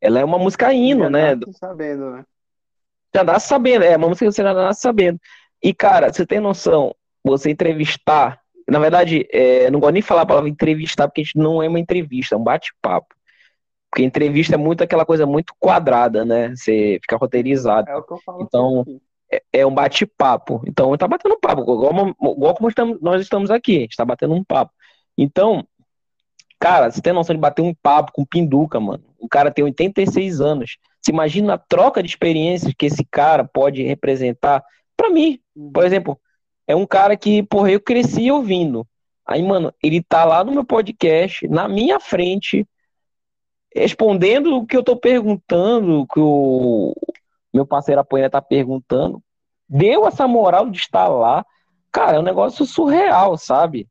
Ela é uma música hino, já né? sabendo, né? Já nasce sabendo, é uma música que você já nasce sabendo. E, cara, você tem noção, você entrevistar. Na verdade, é, não gosto nem de falar a palavra entrevistar, porque a gente não é uma entrevista, é um bate-papo. Porque entrevista é muito aquela coisa muito quadrada, né? Você fica roteirizado. É o que eu falo então, é, um bate-papo. Então, tá batendo um papo, igual, igual como estamos, nós estamos aqui, a gente tá batendo um papo. Então, Cara, você tem noção de bater um papo com Pinduca, mano. O cara tem 86 anos. Você imagina a troca de experiências que esse cara pode representar para mim. Por exemplo, é um cara que, porra, eu cresci ouvindo. Aí, mano, ele tá lá no meu podcast, na minha frente, respondendo o que eu tô perguntando, que o meu parceiro apoia tá perguntando. Deu essa moral de estar lá. Cara, é um negócio surreal, sabe?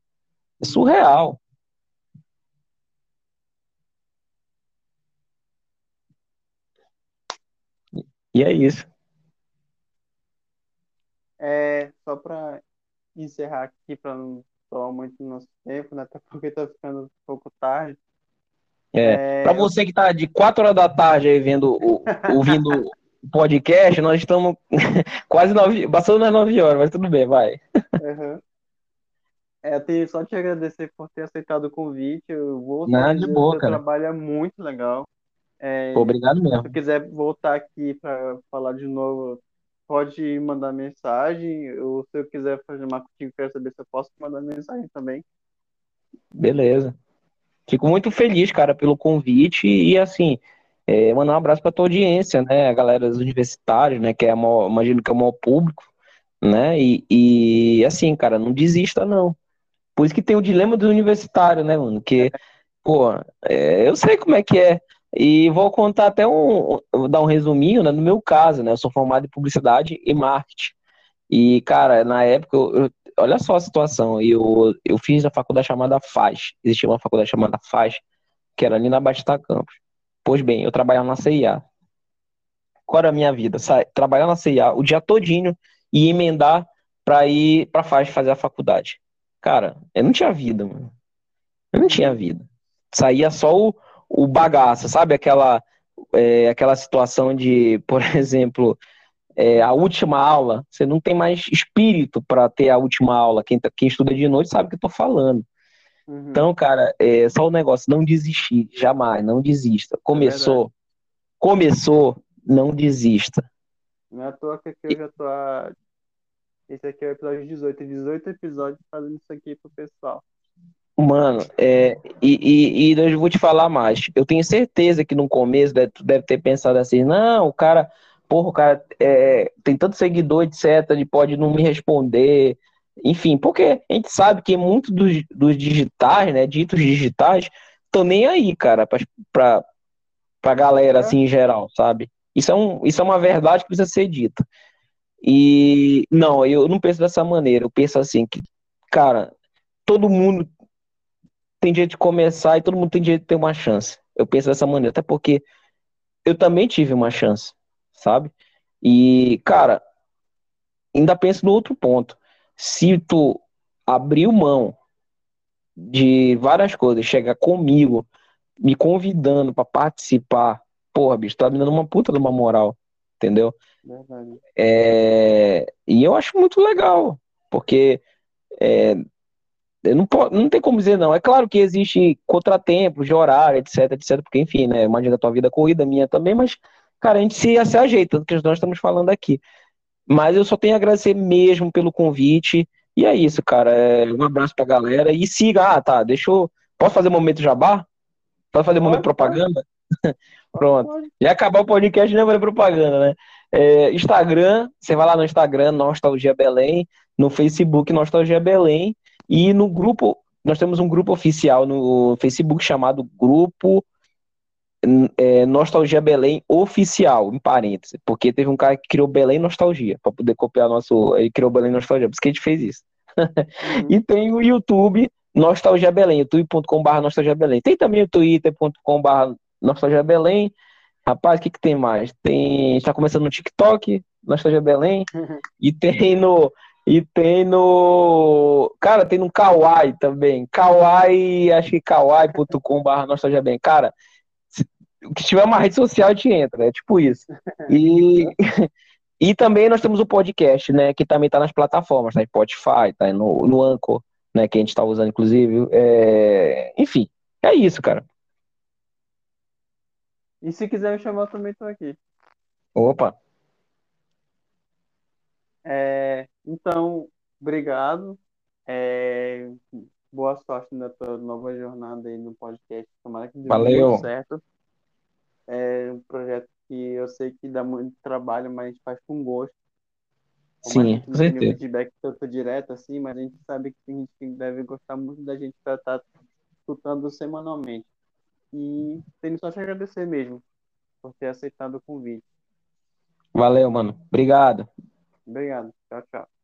É surreal. E é isso. É, só para encerrar aqui, para não tomar muito nosso tempo, né? Até porque tá ficando um pouco tarde. É, é... Para você que tá de 4 horas da tarde aí vendo, ouvindo podcast, nós estamos quase 9, passando das 9 horas, mas tudo bem, vai. Uhum. É, eu tenho só te agradecer por ter aceitado o convite. Eu vou Nada de boa, cara. trabalho é muito legal. É, Pô, obrigado mesmo. Se quiser voltar aqui para falar de novo, pode mandar mensagem. Ou se eu quiser fazer uma contigo, quero saber se eu posso mandar mensagem também. Beleza. Fico muito feliz, cara, pelo convite e assim, é, mandar um abraço para tua audiência, né? A galera dos universitários, né? Que é a maior, imagino que é o maior público, né? E, e assim, cara, não desista, não. Por isso que tem o dilema do universitário, né, mano? Que, pô, é, eu sei como é que é E vou contar até um, vou dar um resuminho, né? No meu caso, né? Eu sou formado em publicidade e marketing. E, cara, na época, eu, eu, olha só a situação. Eu, eu fiz a faculdade chamada FAS. Existia uma faculdade chamada FAS, que era ali na Batista Campos. Pois bem, eu trabalhava na CIA. Qual era a minha vida? Sa trabalhar na CIA o dia todinho e emendar para ir para FAS fazer a faculdade. Cara, eu não tinha vida, mano. Eu não tinha vida. Saía só o, o bagaço, sabe? Aquela, é, aquela situação de, por exemplo, é, a última aula, você não tem mais espírito para ter a última aula. Quem, tá, quem estuda de noite sabe o que eu tô falando. Uhum. Então, cara, é só o negócio, não desistir, jamais, não desista. Começou, é começou, não desista. Não é à toa que aqui eu já tô a... Esse aqui é o episódio 18, 18 episódios fazendo isso aqui pro pessoal. Mano, é, e, e, e, eu vou te falar mais. Eu tenho certeza que no começo deve, tu deve ter pensado assim, não, o cara, porra, o cara é, tem tanto seguidor, etc., ele pode não me responder. Enfim, porque a gente sabe que muitos dos, dos digitais, né, ditos digitais, estão nem aí, cara, pra, pra galera, é. assim, em geral, sabe? Isso é, um, isso é uma verdade que precisa ser dita. E não, eu não penso dessa maneira. Eu penso assim que, cara, todo mundo tem direito de começar e todo mundo tem direito de ter uma chance. Eu penso dessa maneira, até porque eu também tive uma chance, sabe? E, cara, ainda penso no outro ponto. Se tu abriu mão de várias coisas, chegar comigo, me convidando para participar, porra, bicho, tá me dando uma puta de uma moral, entendeu? É... E eu acho muito legal, porque é, não, pode, não tem como dizer não. É claro que existe contratempos de horário, etc, etc, porque, enfim, né, imagina a tua vida corrida, minha também, mas, cara, a gente se, se ajeita do que nós estamos falando aqui. Mas eu só tenho a agradecer mesmo pelo convite, e é isso, cara, é, um abraço pra galera, e siga, ah, tá, deixa eu, posso fazer um momento jabá? Posso fazer um momento propaganda? Pronto. E acabar o podcast não é propaganda, né? É, Instagram, você vai lá no Instagram, Nostalgia Belém, no Facebook, Nostalgia Belém, e no grupo, nós temos um grupo oficial no Facebook chamado Grupo é, Nostalgia Belém Oficial, em parênteses, porque teve um cara que criou Belém Nostalgia, para poder copiar nosso. Ele criou Belém Nostalgia, por isso que a gente fez isso. Uhum. e tem o YouTube Nostalgia Belém, youtube.com.br Nostalgia Belém. Tem também o twitter.com.br Nostalgia Belém. Rapaz, o que, que tem mais? Tem. Está começando no TikTok, Nostalgia Belém. Uhum. E tem no e tem no. Cara, tem no Kawaii também. Kawaii, acho que kawaii.com.br nostalgia bem. Cara, que tiver uma rede social, te entra. É tipo isso. E, e também nós temos o podcast, né? Que também tá nas plataformas, tá? Spotify, tá no, no Anchor, né? Que a gente tá usando, inclusive. É... Enfim, é isso, cara. E se quiser me chamar, eu também tô aqui. Opa! É, então, obrigado. É, boa sorte na tua nova jornada aí no podcast. Tomara que dê Valeu. certo. É um projeto que eu sei que dá muito trabalho, mas a gente faz com gosto. Sim, com certeza. Feedback tanto direto assim, mas a gente sabe que tem gente deve gostar muito da gente para estar tá escutando semanalmente. E tenho só te agradecer mesmo por ter aceitado o convite. Valeu, mano. Obrigado. Obrigado. Tchau, tchau.